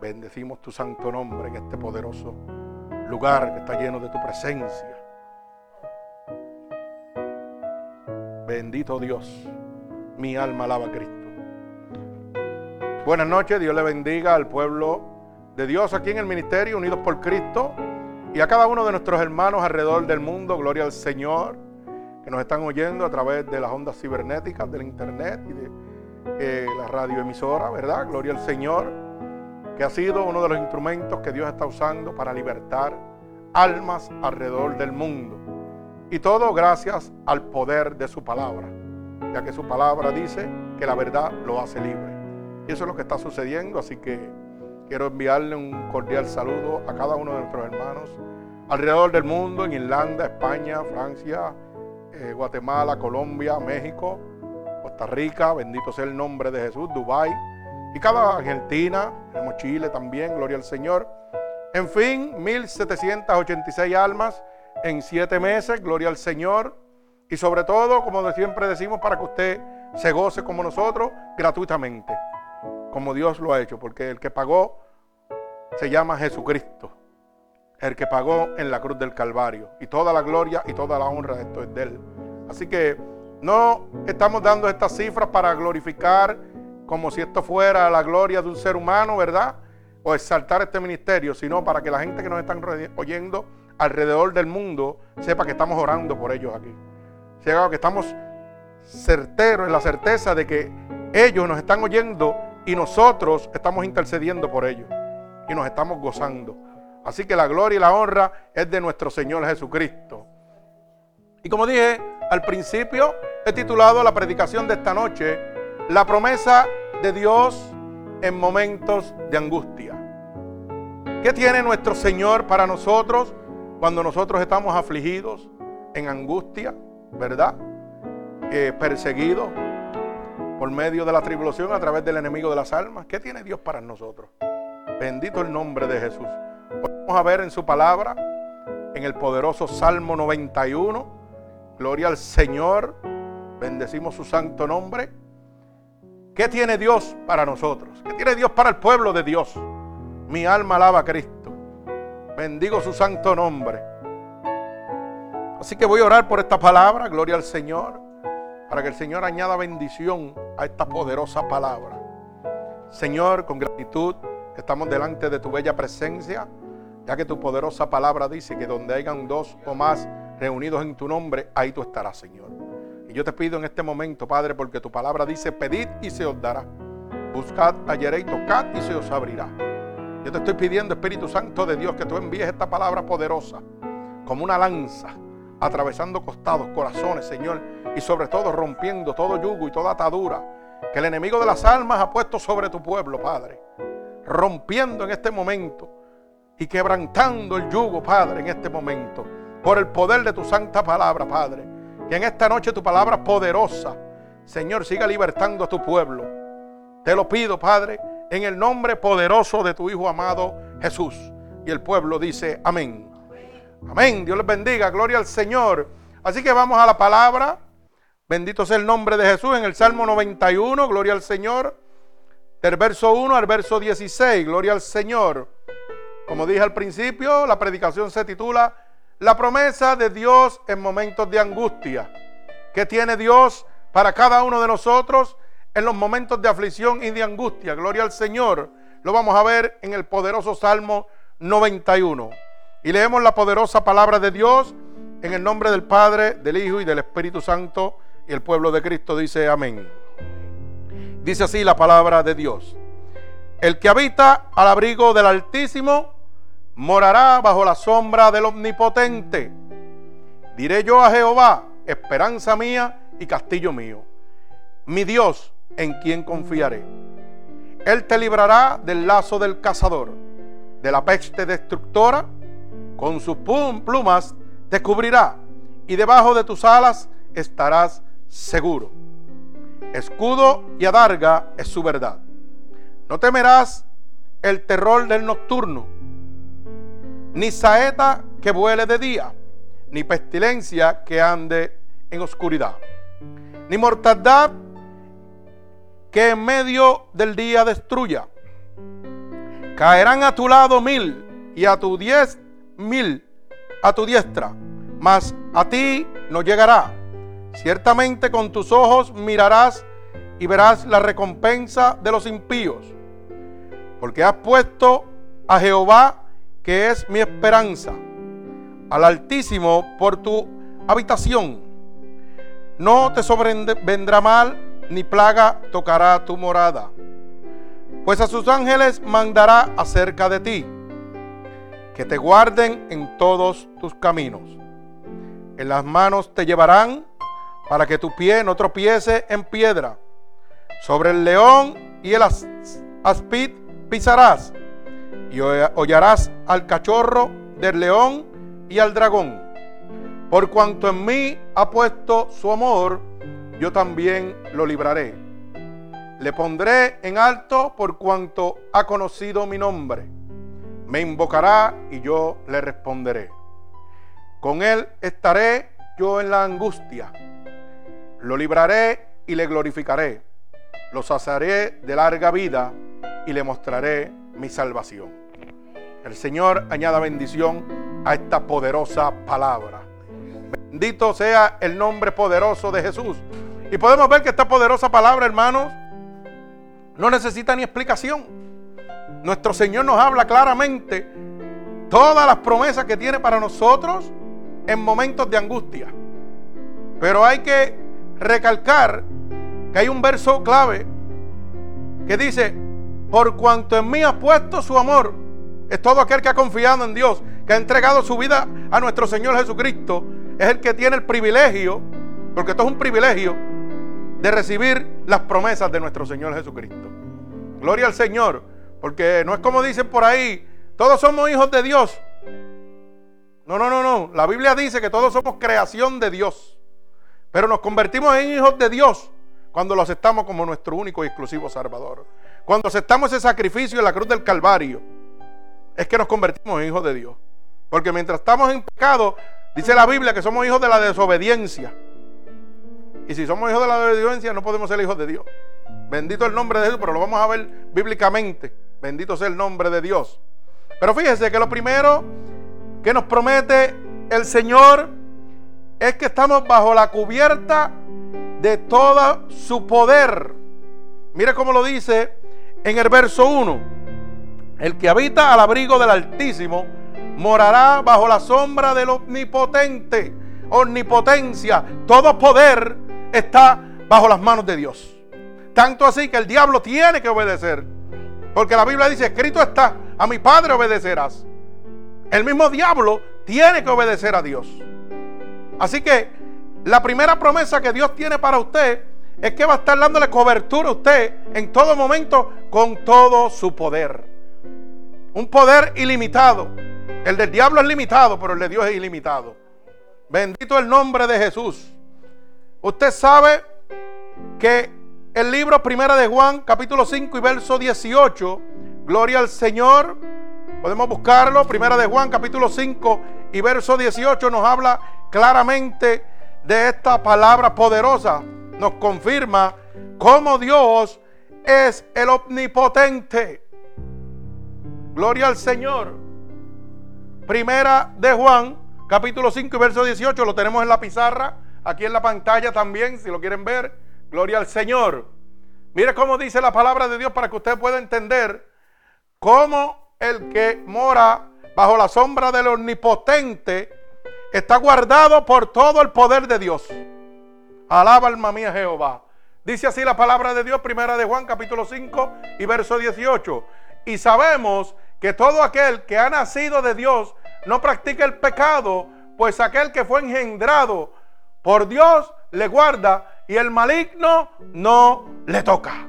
Bendecimos tu santo nombre en este poderoso lugar que está lleno de tu presencia. Bendito Dios, mi alma alaba a Cristo. Buenas noches, Dios le bendiga al pueblo de Dios aquí en el ministerio, unidos por Cristo, y a cada uno de nuestros hermanos alrededor del mundo, gloria al Señor, que nos están oyendo a través de las ondas cibernéticas, del internet y de eh, la radioemisora, ¿verdad? Gloria al Señor, que ha sido uno de los instrumentos que Dios está usando para libertar almas alrededor del mundo. Y todo gracias al poder de su palabra, ya que su palabra dice que la verdad lo hace libre. Y eso es lo que está sucediendo, así que quiero enviarle un cordial saludo a cada uno de nuestros hermanos alrededor del mundo, en Irlanda, España, Francia, eh, Guatemala, Colombia, México, Costa Rica, bendito sea el nombre de Jesús, Dubái, y cada Argentina, tenemos Chile también, gloria al Señor. En fin, 1786 almas en siete meses, gloria al Señor. Y sobre todo, como siempre decimos, para que usted se goce como nosotros gratuitamente como Dios lo ha hecho, porque el que pagó se llama Jesucristo, el que pagó en la cruz del Calvario, y toda la gloria y toda la honra de esto es de Él. Así que no estamos dando estas cifras para glorificar como si esto fuera la gloria de un ser humano, ¿verdad? O exaltar este ministerio, sino para que la gente que nos están oyendo alrededor del mundo sepa que estamos orando por ellos aquí. Sepa que estamos certeros en la certeza de que ellos nos están oyendo y nosotros estamos intercediendo por ellos y nos estamos gozando. Así que la gloria y la honra es de nuestro Señor Jesucristo. Y como dije al principio, he titulado la predicación de esta noche, La promesa de Dios en momentos de angustia. ¿Qué tiene nuestro Señor para nosotros cuando nosotros estamos afligidos, en angustia, verdad? Eh, perseguidos, por medio de la tribulación a través del enemigo de las almas. ¿Qué tiene Dios para nosotros? Bendito el nombre de Jesús. vamos a ver en su palabra, en el poderoso Salmo 91. Gloria al Señor. Bendecimos su santo nombre. ¿Qué tiene Dios para nosotros? ¿Qué tiene Dios para el pueblo de Dios? Mi alma alaba a Cristo. Bendigo su santo nombre. Así que voy a orar por esta palabra. Gloria al Señor para que el Señor añada bendición a esta poderosa palabra. Señor, con gratitud estamos delante de tu bella presencia, ya que tu poderosa palabra dice que donde hayan dos o más reunidos en tu nombre, ahí tú estarás, Señor. Y yo te pido en este momento, Padre, porque tu palabra dice, pedid y se os dará. Buscad, hallaréis, tocad y se os abrirá. Yo te estoy pidiendo, Espíritu Santo de Dios, que tú envíes esta palabra poderosa como una lanza, atravesando costados, corazones, Señor, y sobre todo rompiendo todo yugo y toda atadura que el enemigo de las almas ha puesto sobre tu pueblo, Padre. Rompiendo en este momento y quebrantando el yugo, Padre, en este momento, por el poder de tu santa palabra, Padre. Que en esta noche tu palabra poderosa, Señor, siga libertando a tu pueblo. Te lo pido, Padre, en el nombre poderoso de tu Hijo amado Jesús. Y el pueblo dice, amén. Amén. Dios les bendiga. Gloria al Señor. Así que vamos a la palabra. Bendito sea el nombre de Jesús en el Salmo 91, gloria al Señor. Del verso 1 al verso 16, gloria al Señor. Como dije al principio, la predicación se titula La promesa de Dios en momentos de angustia. ¿Qué tiene Dios para cada uno de nosotros en los momentos de aflicción y de angustia? Gloria al Señor. Lo vamos a ver en el poderoso Salmo 91. Y leemos la poderosa palabra de Dios en el nombre del Padre, del Hijo y del Espíritu Santo y el pueblo de Cristo dice amén. Dice así la palabra de Dios. El que habita al abrigo del Altísimo morará bajo la sombra del Omnipotente. Diré yo a Jehová, esperanza mía y castillo mío, mi Dios en quien confiaré. Él te librará del lazo del cazador, de la peste destructora, con sus plumas te cubrirá y debajo de tus alas estarás seguro. Escudo y adarga es su verdad. No temerás el terror del nocturno, ni saeta que vuele de día, ni pestilencia que ande en oscuridad, ni mortandad que en medio del día destruya. Caerán a tu lado mil y a tu diez mil a tu diestra, mas a ti no llegará. Ciertamente con tus ojos mirarás y verás la recompensa de los impíos, porque has puesto a Jehová, que es mi esperanza, al Altísimo por tu habitación. No te sobrevendrá mal, ni plaga tocará tu morada, pues a sus ángeles mandará acerca de ti, que te guarden en todos tus caminos. En las manos te llevarán para que tu pie no tropiece en piedra. Sobre el león y el aspid pisarás y hollarás al cachorro del león y al dragón. Por cuanto en mí ha puesto su amor, yo también lo libraré. Le pondré en alto por cuanto ha conocido mi nombre. Me invocará y yo le responderé. Con él estaré yo en la angustia. Lo libraré y le glorificaré. Lo saciaré de larga vida y le mostraré mi salvación. El Señor añada bendición a esta poderosa palabra. Bendito sea el nombre poderoso de Jesús. Y podemos ver que esta poderosa palabra, hermanos, no necesita ni explicación. Nuestro Señor nos habla claramente todas las promesas que tiene para nosotros en momentos de angustia. Pero hay que recalcar que hay un verso clave que dice, por cuanto en mí ha puesto su amor, es todo aquel que ha confiado en Dios, que ha entregado su vida a nuestro Señor Jesucristo, es el que tiene el privilegio, porque esto es un privilegio, de recibir las promesas de nuestro Señor Jesucristo. Gloria al Señor, porque no es como dicen por ahí, todos somos hijos de Dios. No, no, no, no. La Biblia dice que todos somos creación de Dios, pero nos convertimos en hijos de Dios cuando lo aceptamos como nuestro único y exclusivo Salvador. Cuando aceptamos ese sacrificio en la cruz del Calvario, es que nos convertimos en hijos de Dios. Porque mientras estamos en pecado, dice la Biblia que somos hijos de la desobediencia. Y si somos hijos de la desobediencia, no podemos ser hijos de Dios. Bendito el nombre de Dios, pero lo vamos a ver bíblicamente. Bendito sea el nombre de Dios. Pero fíjese que lo primero que nos promete el Señor es que estamos bajo la cubierta de todo su poder. Mire cómo lo dice en el verso 1. El que habita al abrigo del Altísimo morará bajo la sombra del Omnipotente. Omnipotencia, todo poder está bajo las manos de Dios. Tanto así que el diablo tiene que obedecer. Porque la Biblia dice, escrito está, a mi Padre obedecerás. El mismo diablo tiene que obedecer a Dios. Así que la primera promesa que Dios tiene para usted es que va a estar dándole cobertura a usted en todo momento con todo su poder. Un poder ilimitado. El del diablo es limitado, pero el de Dios es ilimitado. Bendito el nombre de Jesús. Usted sabe que el libro Primera de Juan, capítulo 5 y verso 18, Gloria al Señor. Podemos buscarlo. Primera de Juan, capítulo 5 y verso 18 nos habla claramente de esta palabra poderosa nos confirma cómo Dios es el omnipotente. Gloria al Señor. Primera de Juan, capítulo 5 y verso 18, lo tenemos en la pizarra, aquí en la pantalla también, si lo quieren ver. Gloria al Señor. Mire cómo dice la palabra de Dios para que usted pueda entender cómo el que mora bajo la sombra del omnipotente está guardado por todo el poder de Dios. Alaba alma mía Jehová. Dice así la palabra de Dios, primera de Juan capítulo 5 y verso 18. Y sabemos que todo aquel que ha nacido de Dios no practica el pecado, pues aquel que fue engendrado por Dios le guarda y el maligno no le toca.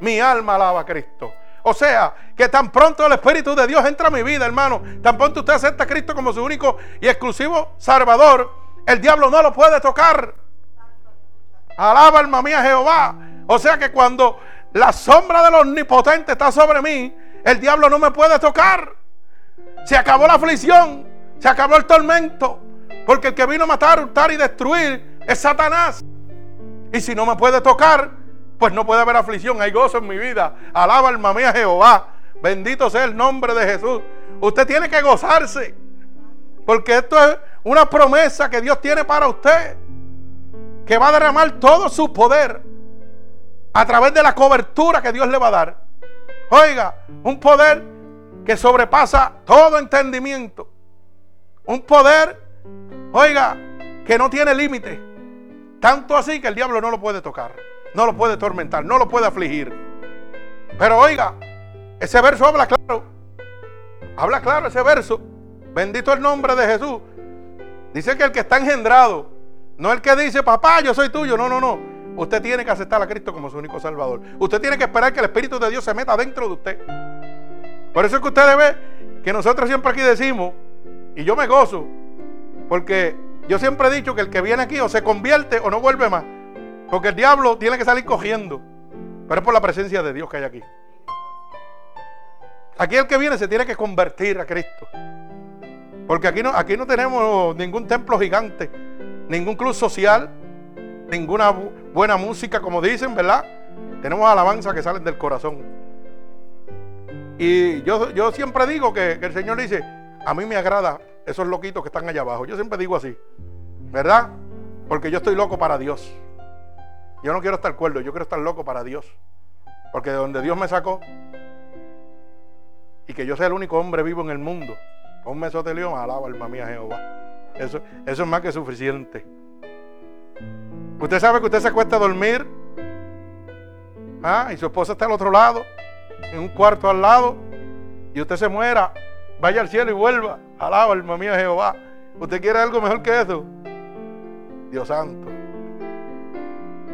Mi alma alaba a Cristo. O sea, que tan pronto el Espíritu de Dios entra a mi vida, hermano, tan pronto usted acepta a Cristo como su único y exclusivo Salvador, el diablo no lo puede tocar. Alaba alma mía Jehová. O sea que cuando la sombra del omnipotente está sobre mí, el diablo no me puede tocar. Se acabó la aflicción, se acabó el tormento, porque el que vino a matar, hurtar y destruir es Satanás. Y si no me puede tocar, pues no puede haber aflicción, hay gozo en mi vida. Alaba alma mía Jehová. Bendito sea el nombre de Jesús. Usted tiene que gozarse. Porque esto es una promesa que Dios tiene para usted. Que va a derramar todo su poder a través de la cobertura que Dios le va a dar. Oiga, un poder que sobrepasa todo entendimiento. Un poder, oiga, que no tiene límite. Tanto así que el diablo no lo puede tocar, no lo puede tormentar, no lo puede afligir. Pero oiga, ese verso habla claro. Habla claro ese verso. Bendito el nombre de Jesús. Dice que el que está engendrado, no el que dice, papá, yo soy tuyo. No, no, no. Usted tiene que aceptar a Cristo como su único Salvador. Usted tiene que esperar que el Espíritu de Dios se meta dentro de usted. Por eso es que usted ve que nosotros siempre aquí decimos, y yo me gozo, porque yo siempre he dicho que el que viene aquí o se convierte o no vuelve más. Porque el diablo tiene que salir cogiendo. Pero es por la presencia de Dios que hay aquí. Aquí el que viene se tiene que convertir a Cristo. Porque aquí no, aquí no tenemos ningún templo gigante, ningún club social, ninguna buena música, como dicen, ¿verdad? Tenemos alabanza que salen del corazón. Y yo, yo siempre digo que, que el Señor dice, a mí me agrada esos loquitos que están allá abajo. Yo siempre digo así, ¿verdad? Porque yo estoy loco para Dios. Yo no quiero estar cuerdo, yo quiero estar loco para Dios. Porque de donde Dios me sacó, y que yo sea el único hombre vivo en el mundo, un mesotelión, alaba alma mía Jehová. Eso, eso es más que suficiente. Usted sabe que usted se acuesta a dormir, ¿ah? y su esposa está al otro lado, en un cuarto al lado, y usted se muera, vaya al cielo y vuelva, alaba alma mía Jehová. ¿Usted quiere algo mejor que eso? Dios santo.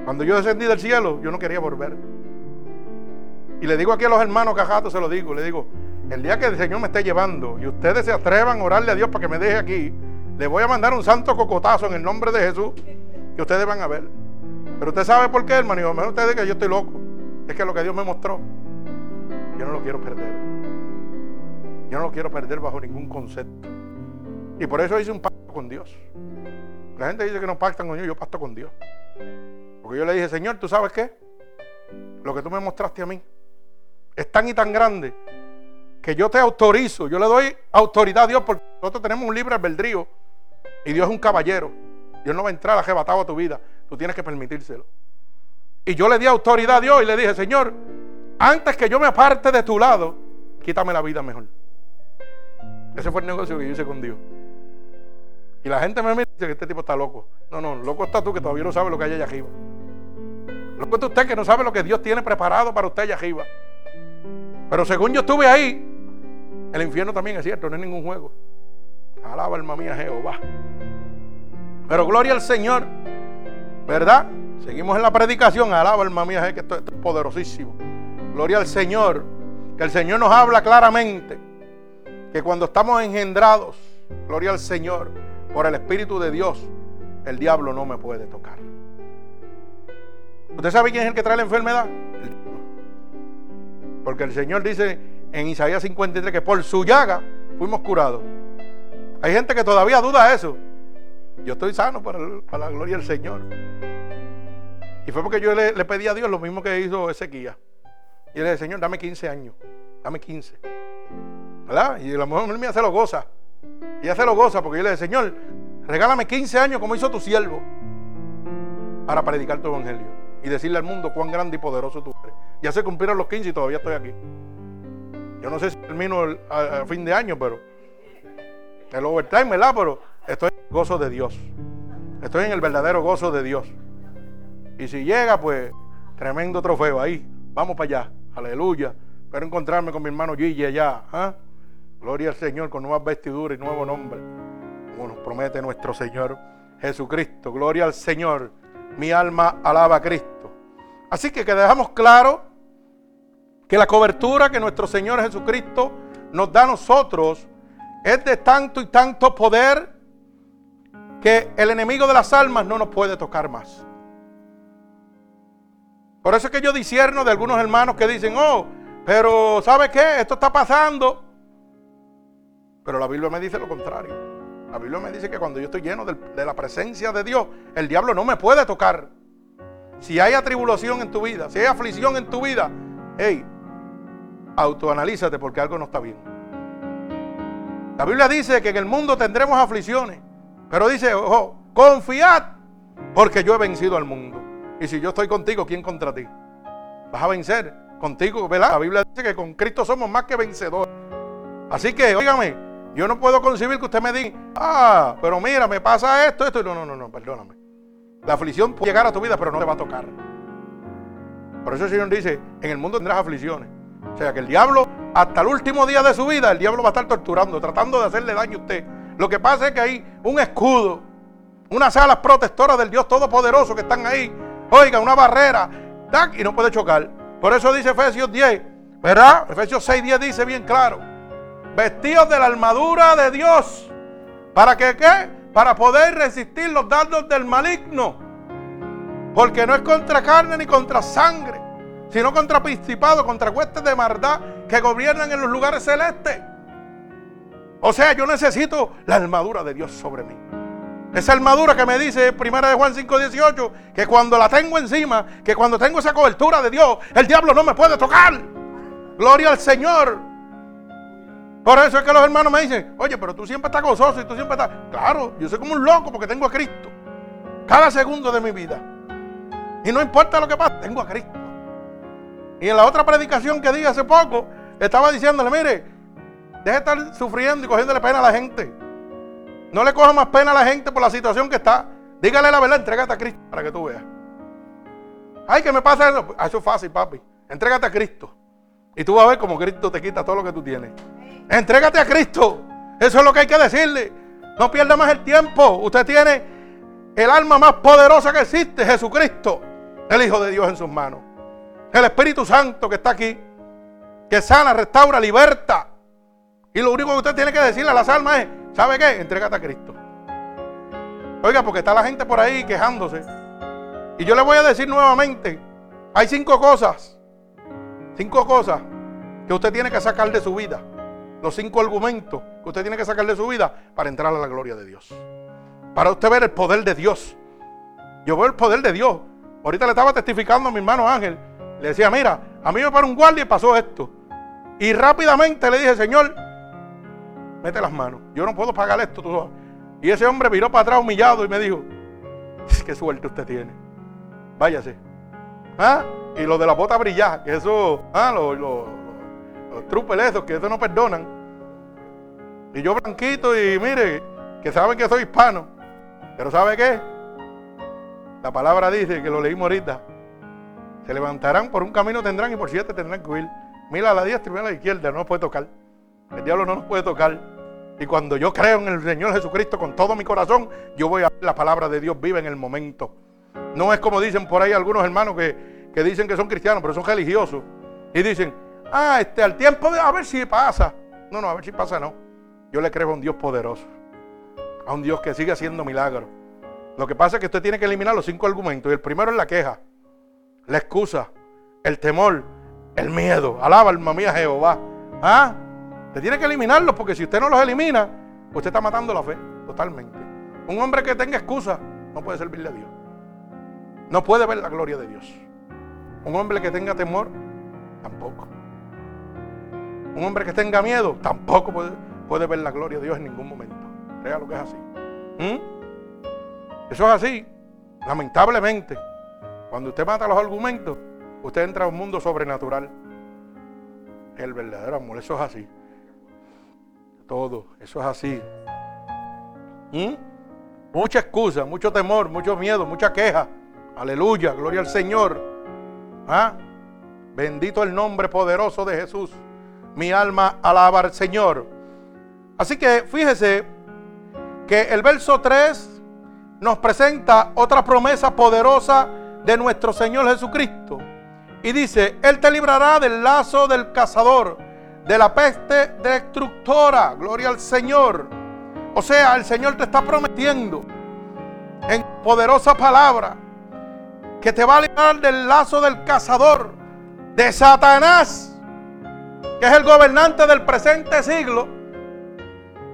Cuando yo descendí del cielo, yo no quería volver. Y le digo aquí a los hermanos cajatos, se lo digo, le digo, el día que el Señor me esté llevando y ustedes se atrevan a orarle a Dios para que me deje aquí, le voy a mandar un santo cocotazo en el nombre de Jesús que ustedes van a ver. Pero usted sabe por qué, hermano. Y lo mejor usted diga que yo estoy loco. Es que lo que Dios me mostró, yo no lo quiero perder. Yo no lo quiero perder bajo ningún concepto. Y por eso hice un pacto con Dios. La gente dice que no pactan con Dios, yo pacto con Dios. Porque yo le dije, Señor, ¿tú sabes qué? Lo que tú me mostraste a mí es tan y tan grande que yo te autorizo, yo le doy autoridad a Dios porque nosotros tenemos un libre albedrío y Dios es un caballero. Dios no va a entrar arrebatado a tu vida, tú tienes que permitírselo. Y yo le di autoridad a Dios y le dije, Señor, antes que yo me aparte de tu lado, quítame la vida mejor. Ese fue el negocio que yo hice con Dios. Y la gente me dice que este tipo está loco. No, no, loco está tú que todavía no sabes lo que hay allá arriba. Loco está usted que no sabe lo que Dios tiene preparado para usted allá arriba. Pero según yo estuve ahí, el infierno también es cierto, no es ningún juego. Alaba alma mía Jehová. Pero gloria al Señor, ¿verdad? Seguimos en la predicación. Alaba alma mía, que esto, es poderosísimo. Gloria al Señor. Que el Señor nos habla claramente. Que cuando estamos engendrados, gloria al Señor, por el Espíritu de Dios, el diablo no me puede tocar. ¿Usted sabe quién es el que trae la enfermedad? Porque el Señor dice en Isaías 53 que por su llaga fuimos curados. Hay gente que todavía duda eso. Yo estoy sano para, la gloria del Señor. Y fue porque yo le, pedí a Dios lo mismo que hizo Ezequiel. Y le dije, Señor, dame 15 años. Dame 15. ¿Verdad? Y la mujer mía se lo goza. Y ella se lo goza porque yo le dije, Señor, regálame 15 años como hizo tu siervo para predicar tu evangelio y decirle al mundo cuán grande y poderoso tú eres. Ya se cumplieron los 15 y todavía estoy aquí. Yo no sé si termino a, fin de año, pero el overtime, ¿verdad? Pero estoy en el gozo de Dios. Estoy en el verdadero gozo de Dios. Y si llega, pues, tremendo trofeo ahí. Vamos para allá. Aleluya. Espero encontrarme con mi hermano Gigi allá. ¿ah? Gloria al Señor con nuevas vestiduras y nuevo nombre. Como nos promete nuestro Señor Jesucristo. Gloria al Señor. Mi alma alaba a Cristo. Así que que dejamos claro que la cobertura que nuestro Señor Jesucristo nos da a nosotros es de tanto y tanto poder que el enemigo de las almas no nos puede tocar más. Por eso es que yo disierno de algunos hermanos que dicen, oh, pero ¿sabe qué? Esto está pasando. Pero la Biblia me dice lo contrario. La Biblia me dice que cuando yo estoy lleno de, la presencia de Dios, el diablo no me puede tocar. Si hay atribulación en tu vida, si hay aflicción en tu vida, hey, autoanalízate porque algo no está bien. La Biblia dice que en el mundo tendremos aflicciones, pero dice, ojo, confiad porque yo he vencido al mundo. Y si yo estoy contigo, ¿quién contra ti? Vas a vencer contigo, ¿verdad? La Biblia dice que con Cristo somos más que vencedores. Así que, óigame, yo no puedo concebir que usted me diga, ah, pero mira, me pasa esto, esto. No, no, no, no, perdóname. La aflicción puede llegar a tu vida, pero no te va a tocar. Por eso el Señor dice, en el mundo tendrás aflicciones. O sea que el diablo, hasta el último día de su vida, el diablo va a estar torturando, tratando de hacerle daño a usted. Lo que pasa es que hay un escudo, unas alas protectoras del Dios Todopoderoso que están ahí. Oiga, una barrera, y no puede chocar. Por eso dice Efesios 10, ¿verdad? Efesios 6, 10 dice bien claro. Vestidos de la armadura de Dios. ¿Para que qué? Para poder resistir los dardos del maligno. Porque no es contra carne ni contra sangre, sino contra principados, contra huestes de maldad que gobiernan en los lugares celestes. O sea, yo necesito la armadura de Dios sobre mí. Esa armadura que me dice Primera de Juan 5:18, que cuando la tengo encima, que cuando tengo esa cobertura de Dios, el diablo no me puede tocar. Gloria al Señor. Por eso es que los hermanos me dicen, oye, pero tú siempre estás gozoso y tú siempre estás... Claro, yo soy como un loco porque tengo a Cristo. Cada segundo de mi vida. Y no importa lo que pase, tengo a Cristo. Y en la otra predicación que di hace poco, estaba diciéndole, mire, deje de estar sufriendo y cogiéndole pena a la gente. No le coja más pena a la gente por la situación que está. Dígale la verdad, entrégate a Cristo para que tú veas. Ay, que me pasa eso. Ah, eso es fácil, papi. Entrégate a Cristo. Y tú vas a ver cómo Cristo te quita todo lo que tú tienes. Entrégate a Cristo. Eso es lo que hay que decirle. No pierda más el tiempo. Usted tiene el alma más poderosa que existe, Jesucristo, el Hijo de Dios en sus manos. El Espíritu Santo que está aquí, que sana, restaura, liberta. Y lo único que usted tiene que decirle a las almas es, ¿sabe qué? Entrégate a Cristo. Oiga, porque está la gente por ahí quejándose. Y yo le voy a decir nuevamente, hay cinco cosas, cinco cosas que usted tiene que sacar de su vida. Los cinco argumentos que usted tiene que sacar de su vida para entrar a la gloria de Dios. Para usted ver el poder de Dios. Yo veo el poder de Dios. Ahorita le estaba testificando a mi hermano Ángel. Le decía, mira, a mí me paró un guardia y pasó esto. Y rápidamente le dije, Señor, mete las manos. Yo no puedo pagar esto. Tú. Y ese hombre miró para atrás humillado y me dijo, qué suerte usted tiene. Váyase. ¿Ah? Y lo de la bota brillar, que eso, ah, los, los, esos, que eso no perdonan. Y yo blanquito y mire, que saben que soy hispano. Pero ¿sabe qué? La palabra dice, que lo leímos ahorita, se levantarán por un camino tendrán y por siete tendrán que huir. Mira a la diestra y mira a la izquierda, no nos puede tocar. El diablo no nos puede tocar. Y cuando yo creo en el Señor Jesucristo con todo mi corazón, yo voy a ver la palabra de Dios viva en el momento. No es como dicen por ahí algunos hermanos que, que dicen que son cristianos, pero son religiosos. Y dicen, ah, este, al tiempo de a ver si pasa. No, no, a ver si pasa, no. Yo le creo a un Dios poderoso. A un Dios que sigue haciendo milagros. Lo que pasa es que usted tiene que eliminar los cinco argumentos. Y el primero es la queja, la excusa, el temor, el miedo. Alaba alma mía Jehová. ¿Ah? Usted tiene que eliminarlos porque si usted no los elimina, usted está matando la fe totalmente. Un hombre que tenga excusa no puede servirle a Dios. No puede ver la gloria de Dios. Un hombre que tenga temor, tampoco. Un hombre que tenga miedo, tampoco puede, ver la gloria de Dios en ningún momento. Crea lo que es así. ¿Mm? Eso es así. Lamentablemente, cuando usted mata los argumentos, usted entra a un mundo sobrenatural. El verdadero amor, eso es así todo. Eso es así. ¿Mm? Mucha excusa, mucho temor, mucho miedo, mucha queja. Aleluya, gloria al Señor. ¿Ah? Bendito el nombre poderoso de Jesús. Mi alma alaba al Señor. Así que fíjese que el verso 3 nos presenta otra promesa poderosa de nuestro Señor Jesucristo. Y dice, Él te librará del lazo del cazador de la peste destructora. Gloria al Señor. O sea, el Señor te está prometiendo en poderosa palabra que te va a librar del lazo del cazador, de Satanás, que es el gobernante del presente siglo.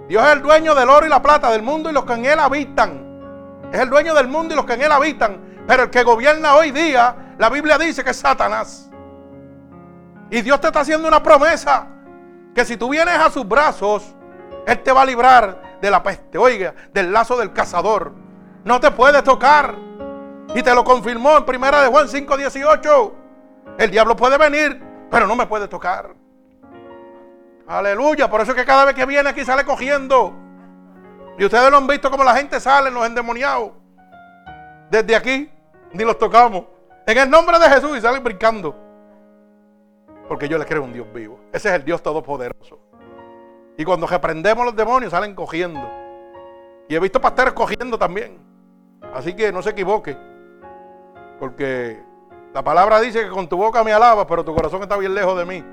Dios es el dueño del oro y la plata, del mundo y los que en él habitan. Es el dueño del mundo y los que en él habitan. Pero el que gobierna hoy día, la Biblia dice que es Satanás. Y Dios te está haciendo una promesa. Que si tú vienes a sus brazos, Él te va a librar de la peste. Oiga, del lazo del cazador. No te puede tocar. Y te lo confirmó en primera de Juan 5:18. El diablo puede venir, pero no me puede tocar. Aleluya. Por eso es que cada vez que viene aquí sale cogiendo. Y ustedes lo han visto como la gente sale, los endemoniados. Desde aquí, ni los tocamos. En el nombre de Jesús y salen brincando. Porque yo le creo un Dios vivo. Ese es el Dios todopoderoso. Y cuando reprendemos los demonios salen cogiendo. Y he visto pastores cogiendo también. Así que no se equivoque. Porque la palabra dice que con tu boca me alabas, pero tu corazón está bien lejos de mí.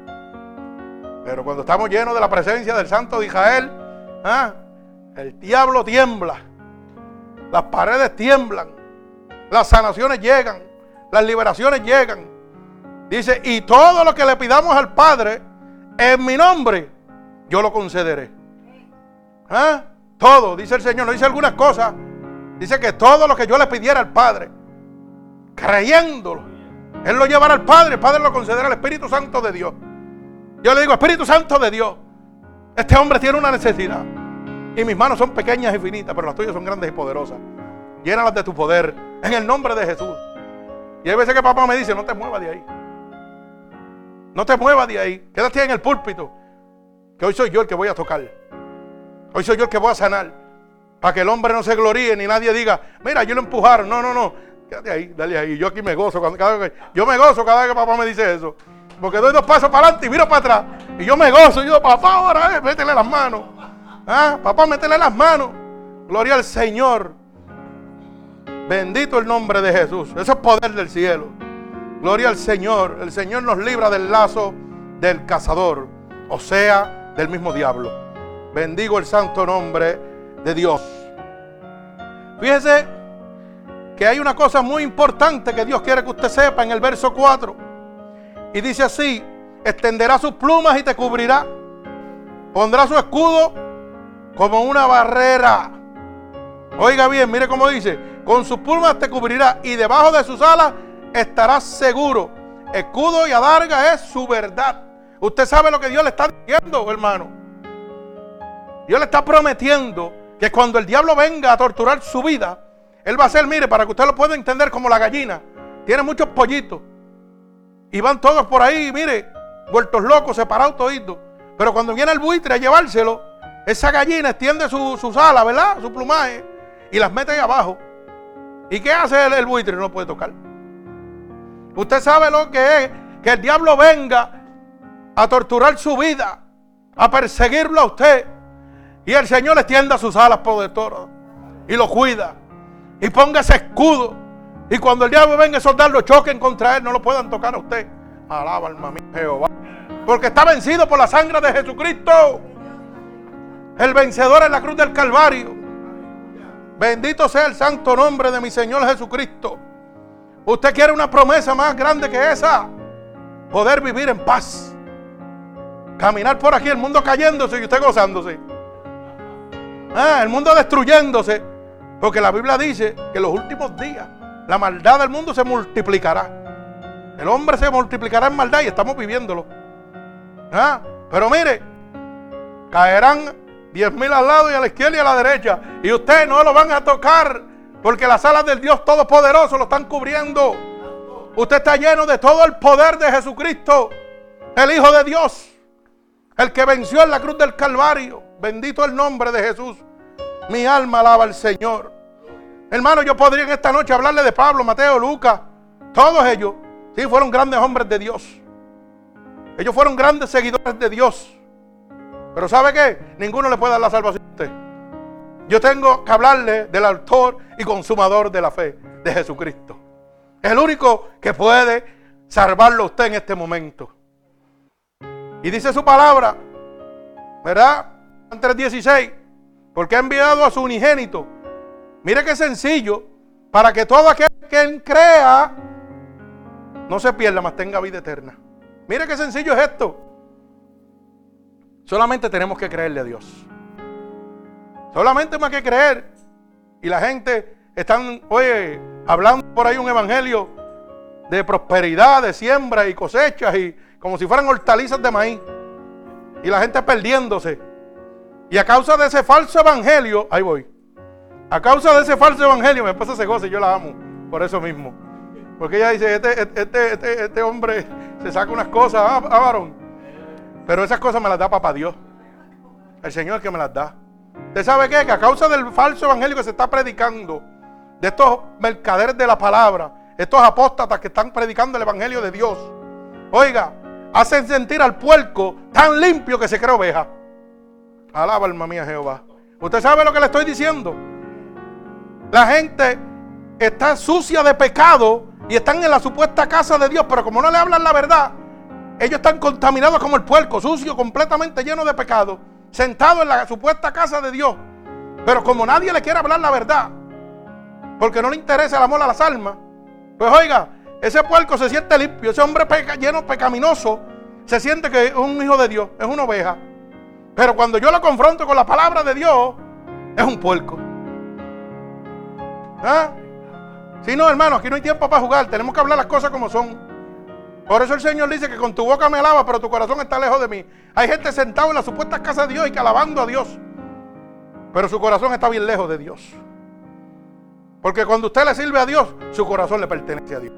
Pero cuando estamos llenos de la presencia del Santo de Israel, ¿ah? el diablo tiembla. Las paredes tiemblan. Las sanaciones llegan. Las liberaciones llegan. Dice, y todo lo que le pidamos al Padre en mi nombre, yo lo concederé. ¿Ah? Todo, dice el Señor. No dice algunas cosas. Dice que todo lo que yo le pidiera al Padre, creyéndolo, Él lo llevará al Padre. El Padre lo concederá al Espíritu Santo de Dios. Yo le digo, Espíritu Santo de Dios, este hombre tiene una necesidad. Y mis manos son pequeñas y finitas, pero las tuyas son grandes y poderosas. Llénalas de tu poder en el nombre de Jesús. Y hay veces que papá me dice, no te muevas de ahí. No te muevas de ahí. Quédate en el púlpito. Que hoy soy yo el que voy a tocar. Hoy soy yo el que voy a sanar. Para que el hombre no se gloríe ni nadie diga, mira, yo lo empujaron. No, no, no. Quédate ahí, dale ahí. Yo aquí me gozo. cada vez que, yo me gozo cada vez que papá me dice eso. Porque doy dos pasos para adelante y miro para atrás. Y yo me gozo. Y yo, papá, ahora, eh, métele las manos. ¿Ah? Papá, métele las manos. Gloria al Señor. Bendito el nombre de Jesús. Eso es poder del cielo. Gloria al Señor. El Señor nos libra del lazo del cazador. O sea, del mismo diablo. Bendigo el santo nombre de Dios. Fíjese que hay una cosa muy importante que Dios quiere que usted sepa en el verso 4. Y dice así, extenderá sus plumas y te cubrirá. Pondrá su escudo como una barrera. Oiga bien, mire cómo dice, con sus plumas te cubrirá y debajo de sus alas estarás seguro. Escudo y adarga es su verdad. Usted sabe lo que Dios le está diciendo, hermano. Dios le está prometiendo que cuando el diablo venga a torturar su vida, Él va a ser, mire, para que usted lo pueda entender como la gallina. Tiene muchos pollitos. Y van todos por ahí, mire, vueltos locos, separados toditos. Pero cuando viene el buitre a llevárselo, esa gallina extiende sus alas, ¿verdad? Su plumaje. Y las mete ahí abajo. ¿Y qué hace el, el buitre? No puede tocar. Usted sabe lo que es que el diablo venga a torturar su vida, a perseguirlo a usted. Y el Señor extienda sus alas toro y lo cuida. Y ponga ese escudo y cuando el diablo venga a soldarlo, choquen contra él, no lo puedan tocar a usted. Alaba alma mía Jehová. Porque está vencido por la sangre de Jesucristo. El vencedor en la cruz del Calvario. Bendito sea el santo nombre de mi Señor Jesucristo. Usted quiere una promesa más grande que esa. Poder vivir en paz. Caminar por aquí, el mundo cayéndose y usted gozándose. Ah, el mundo destruyéndose. Porque la Biblia dice que los últimos días la maldad del mundo se multiplicará. El hombre se multiplicará en maldad y estamos viviéndolo. ¿Ah? Pero mire, caerán diez mil al lado y a la izquierda y a la derecha. Y ustedes no lo van a tocar porque las alas del Dios Todopoderoso lo están cubriendo. Usted está lleno de todo el poder de Jesucristo, el Hijo de Dios, el que venció en la cruz del Calvario. Bendito el nombre de Jesús. Mi alma alaba al Señor. Hermano, yo podría en esta noche hablarle de Pablo, Mateo, Lucas, todos ellos. Sí, fueron grandes hombres de Dios. Ellos fueron grandes seguidores de Dios. Pero ¿sabe qué? Ninguno le puede dar la salvación a usted. Yo tengo que hablarle del autor y consumador de la fe, de Jesucristo. Es el único que puede salvarlo a usted en este momento. Y dice su palabra, ¿verdad? En 3.16, porque ha enviado a su unigénito Mire qué sencillo. Para que todo aquel que crea no se pierda, mas tenga vida eterna. Mire qué sencillo es esto. Solamente tenemos que creerle a Dios. Solamente más que creer. Y la gente están, oye, hablando por ahí un evangelio de prosperidad, de siembra y cosechas y como si fueran hortalizas de maíz. Y la gente perdiéndose. Y a causa de ese falso evangelio, ahí voy. A causa de ese falso evangelio, mi esposa se goza y yo la amo. Por eso mismo. Porque ella dice, este, este, este, este hombre se saca unas cosas, ah, ah, varón. Pero esas cosas me las da papá Dios. El Señor que me las da. ¿Usted sabe qué? Que a causa del falso evangelio que se está predicando, de estos mercaderes de la palabra, estos apóstatas que están predicando el evangelio de Dios, oiga, hacen sentir al puerco tan limpio que se cree oveja. Alaba alma mía Jehová. ¿Usted sabe lo que le estoy diciendo? La gente está sucia de pecado y están en la supuesta casa de Dios, pero como no le hablan la verdad, ellos están contaminados como el puerco, sucio, completamente lleno de pecado, sentado en la supuesta casa de Dios. Pero como nadie le quiere hablar la verdad, porque no le interesa el amor a las almas, pues oiga, ese puerco se siente limpio, ese hombre lleno pecaminoso se siente que es un hijo de Dios, es una oveja. Pero cuando yo lo confronto con la palabra de Dios, es un puerco. ¿Ah? Si no, hermano, aquí no hay tiempo para jugar, tenemos que hablar las cosas como son. Por eso el Señor dice que con tu boca me alaba, pero tu corazón está lejos de mí. Hay gente sentada en la supuesta casa de Dios y que alabando a Dios, pero su corazón está bien lejos de Dios. Porque cuando usted le sirve a Dios, su corazón le pertenece a Dios.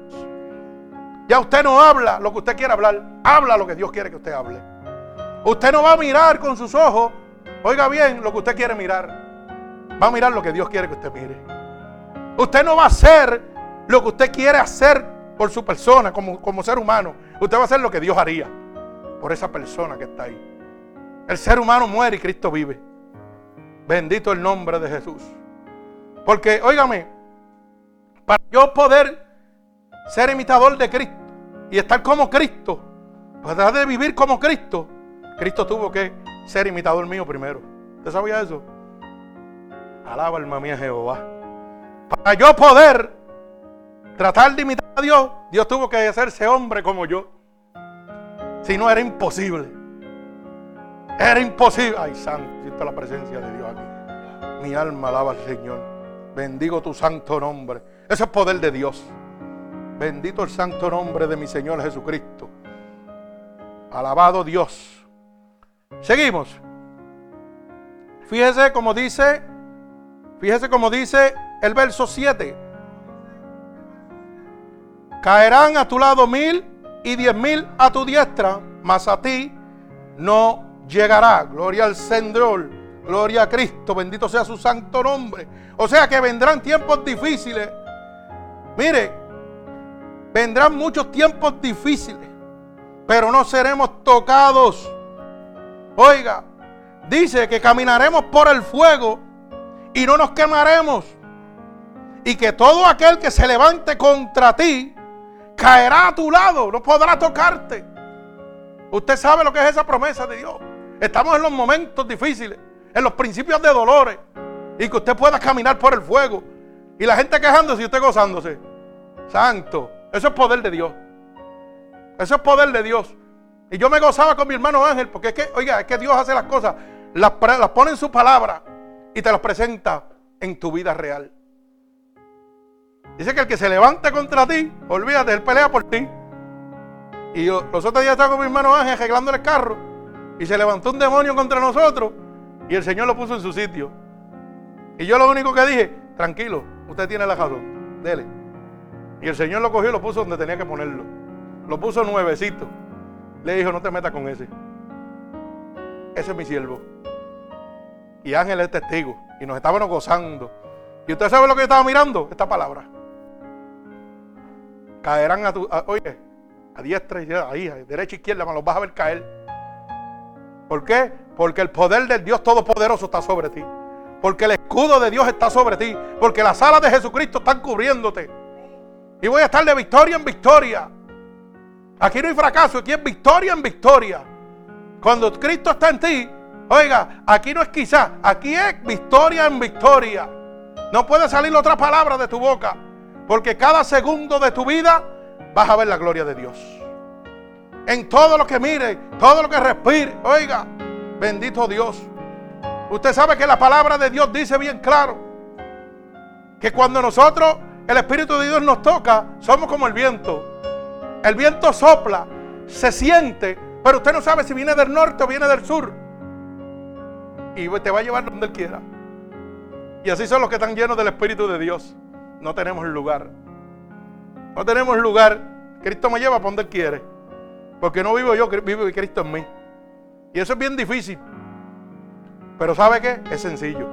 Ya usted no habla lo que usted quiere hablar, habla lo que Dios quiere que usted hable. Usted no va a mirar con sus ojos, oiga bien, lo que usted quiere mirar. Va a mirar lo que Dios quiere que usted mire. Usted no va a hacer lo que usted quiere hacer por su persona, como, como ser humano. Usted va a hacer lo que Dios haría por esa persona que está ahí. El ser humano muere y Cristo vive. Bendito el nombre de Jesús. Porque, óigame, para yo poder ser imitador de Cristo y estar como Cristo, para de vivir como Cristo, Cristo tuvo que ser imitador mío primero. ¿Usted sabía eso? Alaba alma mía Jehová. Para yo poder tratar de imitar a Dios, Dios tuvo que hacerse hombre como yo. Si no, era imposible. Era imposible. Ay, santo, siento la presencia de Dios aquí. Mi alma alaba al Señor. Bendigo tu santo nombre. Ese es poder de Dios. Bendito el santo nombre de mi Señor Jesucristo. Alabado Dios. Seguimos. Fíjese como dice, fíjese como dice el verso 7. Caerán a tu lado mil y diez mil a tu diestra, mas a ti no llegará. Gloria al Señor, gloria a Cristo, bendito sea su santo nombre. O sea que vendrán tiempos difíciles. Mire, Vendrán muchos tiempos difíciles, pero no seremos tocados. Oiga, dice que caminaremos por el fuego y no nos quemaremos. Y que todo aquel que se levante contra ti caerá a tu lado, no podrá tocarte. Usted sabe lo que es esa promesa de Dios. Estamos en los momentos difíciles, en los principios de dolores. Y que usted pueda caminar por el fuego. Y la gente quejándose y usted gozándose. Santo. Eso es poder de Dios. Eso es poder de Dios. Y yo me gozaba con mi hermano Ángel, porque es que, oiga, es que Dios hace las cosas, las, pone en su palabra y te las presenta en tu vida real. Dice que el que se levante contra ti, olvídate, él pelea por ti. Y los otros días estaba con mi hermano Ángel arreglando el carro y se levantó un demonio contra nosotros y el Señor lo puso en su sitio. Y yo lo único que dije, tranquilo, usted tiene la razón, dele. Y el Señor lo cogió y lo puso donde tenía que ponerlo. Lo puso nuevecito. Le dijo, no te metas con ese. Ese es mi siervo. Y Ángel es testigo. Y nos estábamos gozando. ¿Y usted sabe lo que yo estaba mirando? Esta palabra. Caerán a tu... oye, a diestra y ahí, a derecha e izquierda, me los vas a ver caer. ¿Por qué? Porque el poder del Dios Todopoderoso está sobre ti. Porque el escudo de Dios está sobre ti. Porque las alas de Jesucristo están cubriéndote. Y voy a estar de victoria en victoria. Aquí no hay fracaso, aquí es victoria en victoria. Cuando Cristo está en ti, oiga, aquí no es quizá, aquí es victoria en victoria. No puede salir otra palabra de tu boca, porque cada segundo de tu vida vas a ver la gloria de Dios. En todo lo que mire, todo lo que respire, oiga, bendito Dios. Usted sabe que la palabra de Dios dice bien claro que cuando nosotros el Espíritu de Dios nos toca, somos como el viento. El viento sopla se siente, pero usted no sabe si viene del norte o viene del sur. Y te va a llevar donde Él quiera. Y así son los que están llenos del Espíritu de Dios. No tenemos lugar. No tenemos lugar. Cristo me lleva para donde Él quiere. Porque no vivo yo, vive Cristo en mí. Y eso es bien difícil. Pero ¿sabe qué? Es sencillo.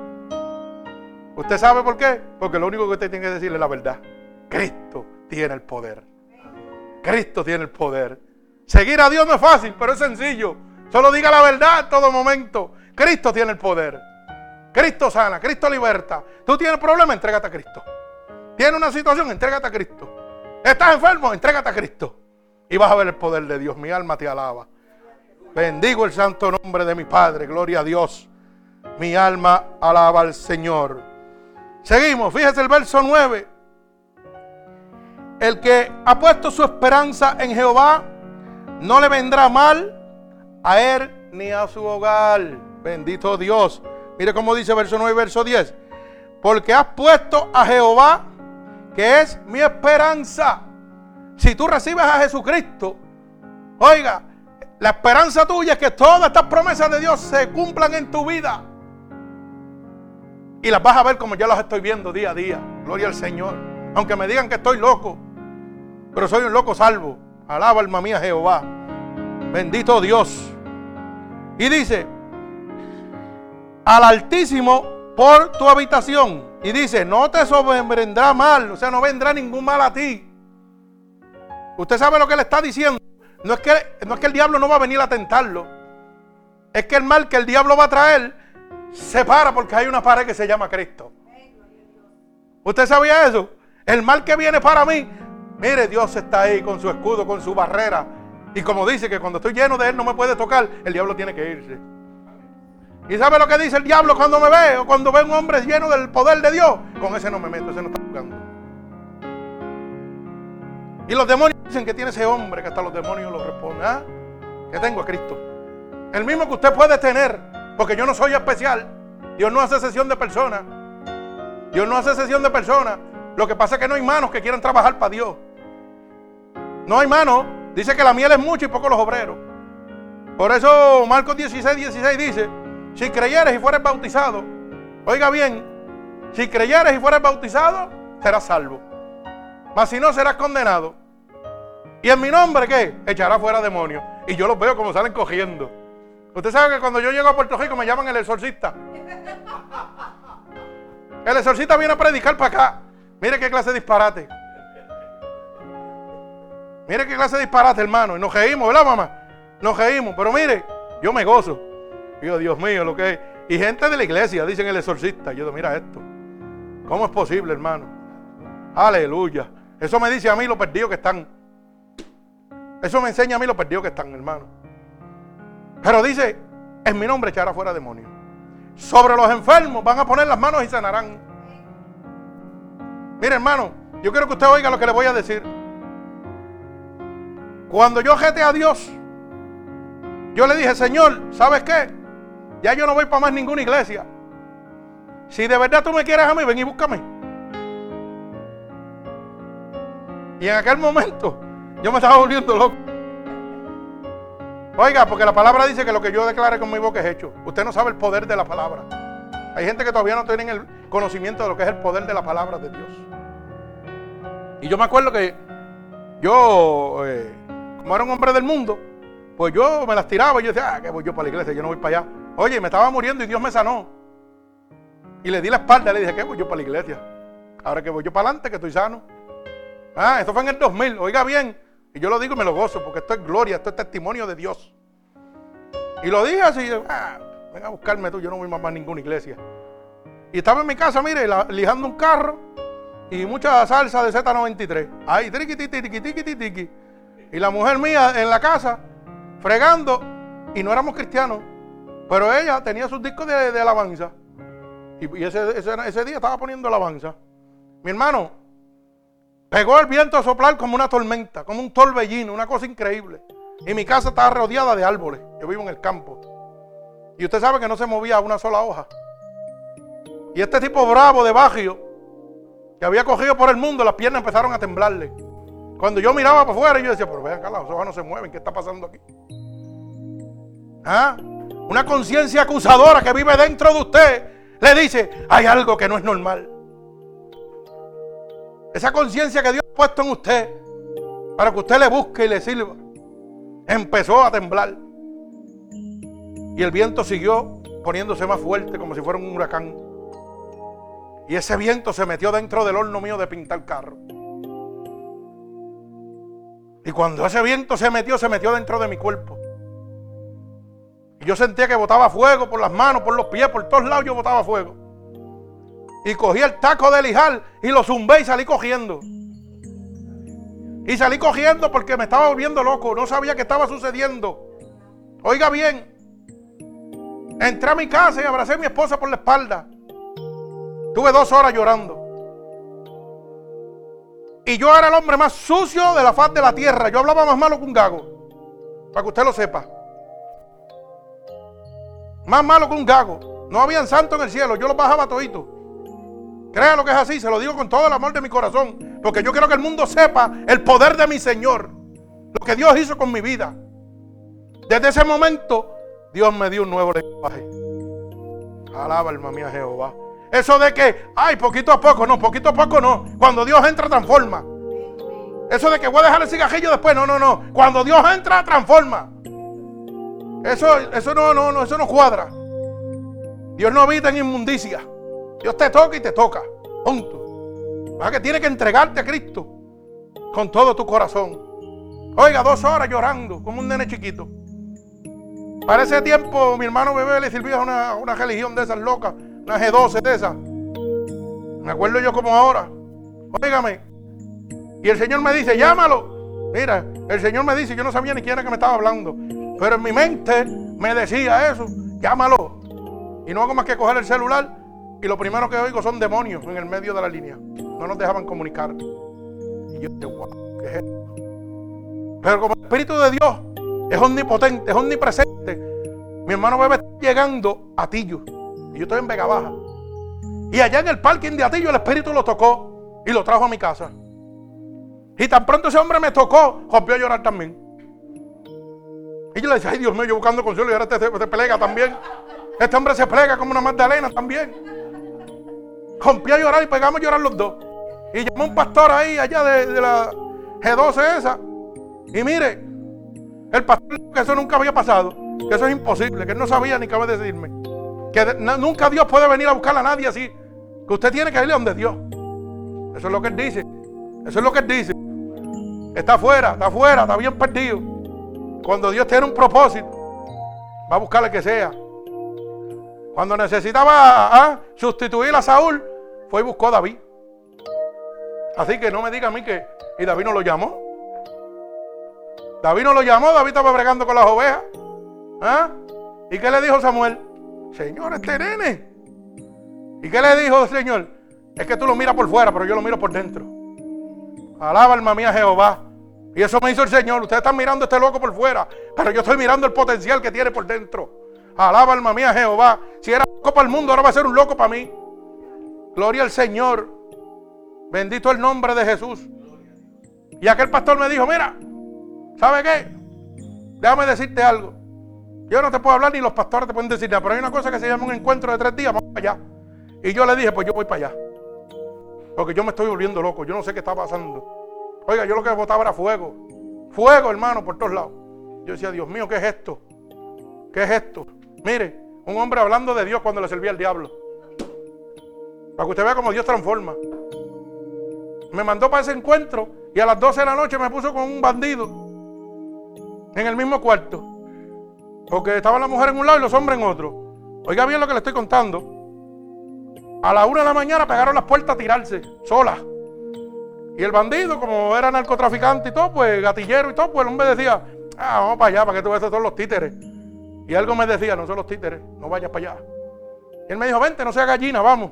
¿Usted sabe por qué? Porque lo único que usted tiene que decirle es la verdad. Cristo tiene el poder. Cristo tiene el poder. Seguir a Dios no es fácil, pero es sencillo. Solo diga la verdad en todo momento. Cristo tiene el poder. Cristo sana, Cristo liberta. Tú tienes problema, entrégate a Cristo. Tienes una situación, entrégate a Cristo. Estás enfermo, entrégate a Cristo. Y vas a ver el poder de Dios. Mi alma te alaba. Bendigo el santo nombre de mi Padre. Gloria a Dios. Mi alma alaba al Señor. Seguimos. Fíjese el verso 9. El que ha puesto su esperanza en Jehová, no le vendrá mal a él ni a su hogar. Bendito Dios. Mire cómo dice verso 9 verso 10. Porque has puesto a Jehová, que es mi esperanza. Si tú recibes a Jesucristo, oiga, la esperanza tuya es que todas estas promesas de Dios se cumplan en tu vida. Y las vas a ver como yo las estoy viendo día a día. Gloria al Señor. Aunque me digan que estoy loco. Pero soy un loco salvo. Alaba alma mía Jehová. Bendito Dios. Y dice, al Altísimo por tu habitación. Y dice, no te sobrevendrá mal. O sea, no vendrá ningún mal a ti. Usted sabe lo que le está diciendo. No es, que, no es que el diablo no va a venir a tentarlo. Es que el mal que el diablo va a traer se para porque hay una pared que se llama Cristo. ¿Usted sabía eso? El mal que viene para mí, mire, Dios está ahí con su escudo, con su barrera. Y como dice que cuando estoy lleno de Él no me puede tocar, el diablo tiene que irse. ¿Y sabe lo que dice el diablo cuando me ve o cuando ve un hombre lleno del poder de Dios? Con ese no me meto, ese no está jugando. Y los demonios dicen que tiene ese hombre que hasta los demonios lo responden. ¿Ah? Que tengo a Cristo. El mismo que usted puede tener. Porque yo no soy especial. Dios no hace sesión de personas. Dios no hace sesión de personas. Lo que pasa es que no hay manos que quieran trabajar para Dios. No hay manos. Dice que la miel es mucho y poco los obreros. Por eso Marcos 16, 16 dice, si creyeres y fueres bautizado, oiga bien, si creyeres y fueres bautizado, serás salvo. Mas si no, serás condenado. ¿Y en mi nombre qué? Echará fuera demonios. Y yo los veo como salen cogiendo. Usted sabe que cuando yo llego a Puerto Rico me llaman el exorcista. El exorcista viene a predicar para acá. Mire qué clase de disparate. Mire qué clase de disparate, hermano. Y nos reímos, ¿verdad, mamá? Nos reímos. Pero mire, yo me gozo. Dios mío, lo que es. Y gente de la iglesia dicen el exorcista. Yo digo, mira esto. ¿Cómo es posible, hermano? Aleluya. Eso me dice a mí lo perdidos que están. Eso me enseña a mí lo perdidos que están, hermano. Pero dice, en mi nombre echará fuera demonios. Sobre los enfermos van a poner las manos y sanarán. Mire, hermano, yo quiero que usted oiga lo que le voy a decir. Cuando yo jete a Dios, yo le dije, Señor, ¿sabes qué? Ya yo no voy para más ninguna iglesia. Si de verdad tú me quieres a mí, ven y búscame. Y en aquel momento yo me estaba volviendo loco. Oiga, porque la palabra dice que lo que yo declare con mi boca es hecho. Usted no sabe el poder de la palabra. Hay gente que todavía no tiene el conocimiento de lo que es el poder de la palabra de Dios. Y yo me acuerdo que yo, eh, como era un hombre del mundo, pues yo me las tiraba y yo decía, ah, que voy yo para la iglesia, yo no voy para allá. Oye, me estaba muriendo y Dios me sanó. Y le di la espalda y le dije, ¿qué voy yo para la iglesia? Ahora que voy yo para adelante, que estoy sano. Ah, esto fue en el 2000, oiga bien. Y yo lo digo y me lo gozo porque esto es gloria, esto es testimonio de Dios. Y lo dije así, ah, ven a buscarme tú, yo no voy más a ninguna iglesia. Y estaba en mi casa, mire, lijando un carro y mucha salsa de Z93. Ahí, triqui, triqui, triqui, triqui, Y la mujer mía en la casa, fregando, y no éramos cristianos, pero ella tenía sus discos de, alabanza. Y, ese, ese día estaba poniendo alabanza. Mi hermano, Pegó el viento a soplar como una tormenta, como un torbellino, una cosa increíble. Y mi casa estaba rodeada de árboles. Yo vivo en el campo. Y usted sabe que no se movía una sola hoja. Y este tipo bravo de Bagio, que había cogido por el mundo, las piernas empezaron a temblarle. Cuando yo miraba para afuera, yo decía, pero vean acá, las hojas no se mueven, ¿qué está pasando aquí? ¿Ah? Una conciencia acusadora que vive dentro de usted le dice, hay algo que no es normal. Esa conciencia que Dios ha puesto en usted para que usted le busque y le sirva, empezó a temblar. Y el viento siguió poniéndose más fuerte como si fuera un huracán. Y ese viento se metió dentro del horno mío de pintar carro. Y cuando ese viento se metió, se metió dentro de mi cuerpo. Yo sentía que botaba fuego por las manos, por los pies, por todos lados yo botaba fuego. Y cogí el taco de lijal y lo zumbé y salí cogiendo. Y salí cogiendo porque me estaba volviendo loco. No sabía qué estaba sucediendo. Oiga bien. Entré a mi casa y abracé a mi esposa por la espalda. Tuve dos horas llorando. Y yo era el hombre más sucio de la faz de la tierra. Yo hablaba más malo que un gago. Para que usted lo sepa. Más malo que un gago. No habían santo en el cielo. Yo los bajaba todito. Créalo que es así. Se lo digo con todo el amor de mi corazón. Porque yo quiero que el mundo sepa el poder de mi Señor. Lo que Dios hizo con mi vida. Desde ese momento, Dios me dio un nuevo lenguaje. Alaba alma mía Jehová. Eso de que, ay, poquito a poco, no, poquito a poco no. Cuando Dios entra, transforma. Eso de que voy a dejar el cigarrillo después, no, no, no. Cuando Dios entra, transforma. Eso, eso no, no, no, eso no cuadra. Dios no habita en inmundicia. Dios te toca y te toca. Punto. ¿Verdad que tiene que entregarte a Cristo con todo tu corazón. Oiga, dos horas llorando como un nene chiquito. Para ese tiempo mi hermano bebé le sirvía una, una religión de esas locas una G12 de esa. Me acuerdo yo como ahora. Óigame. Y el Señor me dice, llámalo. Mira, el Señor me dice, yo no sabía ni quién era que me estaba hablando. Pero en mi mente me decía eso, llámalo. Y no hago más que coger el celular y lo primero que oigo son demonios en el medio de la línea. No nos dejaban comunicar. Y yo dije, wow, ¿qué es esto? Pero como el Espíritu de Dios es omnipotente, es omnipresente, mi hermano bebé está llegando a Tillo. Y yo estoy en Vega Baja. Y allá en el parking de Atillo el Espíritu lo tocó y lo trajo a mi casa. Y tan pronto ese hombre me tocó, rompió a llorar también. Y yo le decía, ay Dios mío, yo buscando consuelo y ahora este se, plega también. Este hombre se plega como una Magdalena también. Rompió a llorar y pegamos a llorar los dos. Y llamó un pastor ahí, allá de, la G12 esa. Y mire, el pastor que eso nunca había pasado, que eso es imposible, que él no sabía ni qué decirme. Que nunca Dios puede venir a buscar a nadie así. Que usted tiene que irle donde Dios. Eso es lo que él dice. Eso es lo que él dice. Está afuera, está afuera, está bien perdido. Cuando Dios tiene un propósito, va a buscar que sea. Cuando necesitaba ah, sustituir a Saúl, fue y buscó a David. Así que no me diga a mí que. Y David no lo llamó. David no lo llamó, David estaba bregando con las ovejas. ¿Ah? ¿Y qué le dijo Samuel? Señor, este nene. ¿Y qué le dijo el Señor? Es que tú lo miras por fuera, pero yo lo miro por dentro. Alaba alma mía Jehová. Y eso me hizo el Señor. Ustedes están mirando a este loco por fuera, pero yo estoy mirando el potencial que tiene por dentro. Alaba alma mía Jehová. Si era loco para el mundo, ahora va a ser un loco para mí. Gloria al Señor. Bendito el nombre de Jesús. Y aquel pastor me dijo, mira, ¿sabe qué? Déjame decirte algo. Yo no te puedo hablar ni los pastores te pueden decir nada, pero hay una cosa que se llama un encuentro de tres días, vamos para allá. Y yo le dije, pues yo voy para allá. Porque yo me estoy volviendo loco, yo no sé qué está pasando. Oiga, yo lo que votaba era fuego. Fuego, hermano, por todos lados. Yo decía, Dios mío, ¿qué es esto? ¿Qué es esto? Mire, un hombre hablando de Dios cuando le servía al diablo. Para que usted vea cómo Dios transforma. Me mandó para ese encuentro y a las 12 de la noche me puso con un bandido en el mismo cuarto. Porque estaban las mujeres en un lado y los hombres en otro. Oiga bien lo que le estoy contando. A la una de la mañana pegaron las puertas a tirarse, solas. Y el bandido, como era narcotraficante y todo, pues gatillero y todo, pues el hombre decía, ah, vamos para allá, para que tú veas todos los títeres. Y algo me decía, no son los títeres, no vayas para allá. Y él me dijo, vente, no sea gallina, vamos.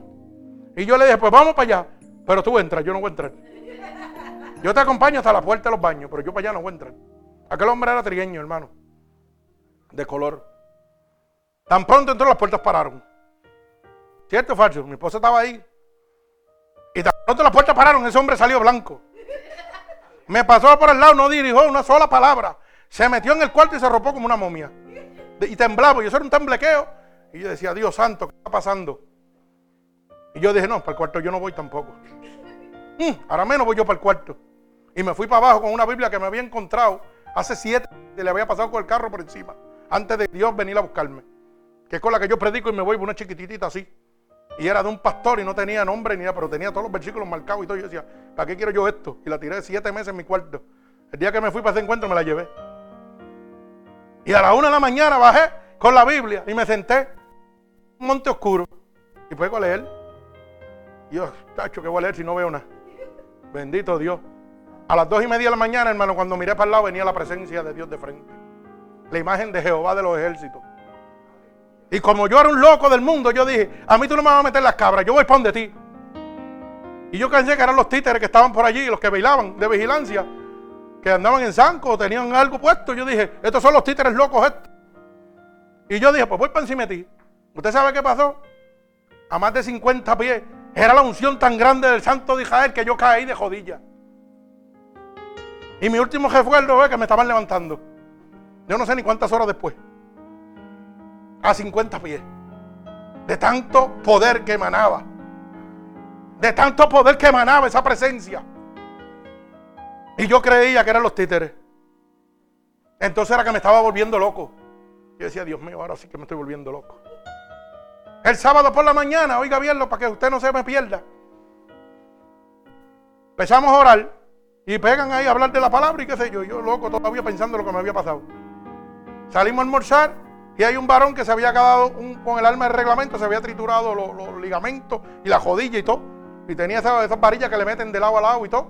Y yo le dije, pues vamos para allá. Pero tú entras, yo no voy a entrar. Yo te acompaño hasta la puerta de los baños, pero yo para allá no voy a entrar. Aquel hombre era trigueño, hermano de color. Tan pronto entró, las puertas pararon. ¿Cierto, Facho? Mi esposa estaba ahí. Y pronto las puertas pararon, ese hombre salió blanco. Me pasó por el lado, no dirigió una sola palabra. Se metió en el cuarto y se arropó como una momia. Y temblaba, y eso era un temblequeo. Y yo decía, Dios santo, ¿qué está pasando? Y yo dije, no, para el cuarto yo no voy tampoco. Mm, ahora menos voy yo para el cuarto. Y me fui para abajo con una Biblia que me había encontrado hace siete que le había pasado con el carro por encima. Antes de Dios venir a buscarme. Que es con la que yo predico y me voy por una chiquitita así. Y era de un pastor y no tenía nombre ni nada, pero tenía todos los versículos marcados y todo. Yo decía, ¿para qué quiero yo esto? Y la tiré siete meses en mi cuarto. El día que me fui para ese encuentro me la llevé. Y a la una de la mañana bajé con la Biblia y me senté un monte oscuro y puedo a leer. Y yo, tacho, ¿qué voy a leer si no veo nada? Bendito Dios. A las dos y media de la mañana, hermano, cuando miré para el lado, venía la presencia de Dios de frente. La imagen de Jehová de los ejércitos. Y como yo era un loco del mundo, yo dije, a mí tú no me vas a meter las cabras, yo voy para donde ti. Y yo pensé que eran los títeres que estaban por allí, los que bailaban de vigilancia, que andaban en zanco tenían algo puesto. Yo dije, estos son los títeres locos estos. Y yo dije, pues voy para encima de ti. ¿Usted sabe qué pasó? A más de 50 pies. Era la unción tan grande del santo de Israel que yo caí de jodilla. Y mi último recuerdo fue que me estaban levantando. Yo no sé ni cuántas horas después. A 50 pies. De tanto poder que emanaba. De tanto poder que emanaba esa presencia. Y yo creía que eran los títeres. Entonces era que me estaba volviendo loco. Yo decía, Dios mío, ahora sí que me estoy volviendo loco. El sábado por la mañana, oiga bien, para que usted no se me pierda. Empezamos a orar y pegan ahí a hablar de la palabra y qué sé yo. Yo loco todavía pensando lo que me había pasado. Salimos a almorzar y hay un varón que se había quedado con el alma de reglamento, se había triturado los, ligamentos y la jodilla y todo. Y tenía esas, varillas que le meten de lado a lado y todo.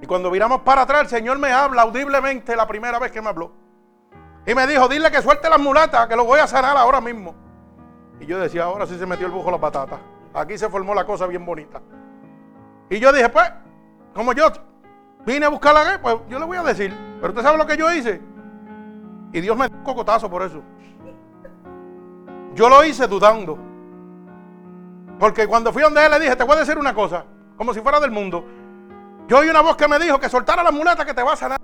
Y cuando viramos para atrás, el Señor me habla audiblemente la primera vez que me habló. Y me dijo, dile que suelte las mulatas, que lo voy a sanar ahora mismo. Y yo decía, ahora sí se metió el bujo la patata. Aquí se formó la cosa bien bonita. Y yo dije, pues, como yo vine a buscar la pues yo le voy a decir. Pero usted sabe lo que yo hice. Y Dios me dio un cocotazo por eso. Yo lo hice dudando. Porque cuando fui donde él le dije, te voy a decir una cosa, como si fuera del mundo. Yo oí una voz que me dijo que soltara la muleta que te va a sanar.